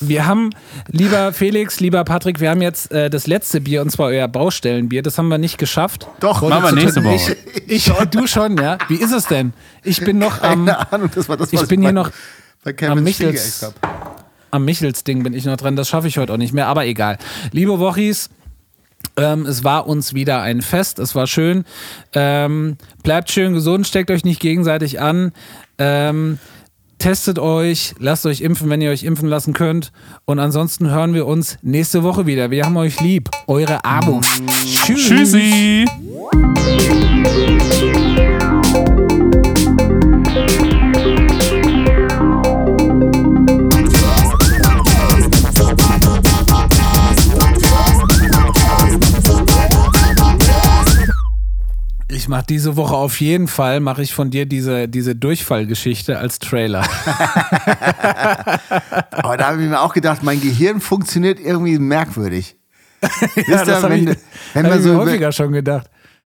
wir haben, lieber Felix, lieber Patrick, wir haben jetzt äh, das letzte Bier und zwar euer Baustellenbier. Das haben wir nicht geschafft. Doch, Machen wir nächste Woche. Ich, ich, du schon, ja. Wie ist es denn? Ich bin noch am, Keine Ahnung, das war das, ich was bin hier noch bei am Kevin Michels- Spiegeleckt habe. Am Michels-Ding bin ich noch dran. Das schaffe ich heute auch nicht mehr, aber egal. Liebe Wochis, ähm, es war uns wieder ein Fest. Es war schön. Ähm, bleibt schön gesund, steckt euch nicht gegenseitig an. Ähm, testet euch, lasst euch impfen, wenn ihr euch impfen lassen könnt. Und ansonsten hören wir uns nächste Woche wieder. Wir haben euch lieb. Eure Abo. Tschüss. Tschüssi. Mache diese Woche auf jeden Fall, mache ich von dir diese, diese Durchfallgeschichte als Trailer. *laughs* Aber da habe ich mir auch gedacht, mein Gehirn funktioniert irgendwie merkwürdig. *laughs* Wisst ihr, das habe wenn, ich, wenn hab man ich so über, häufiger schon gedacht.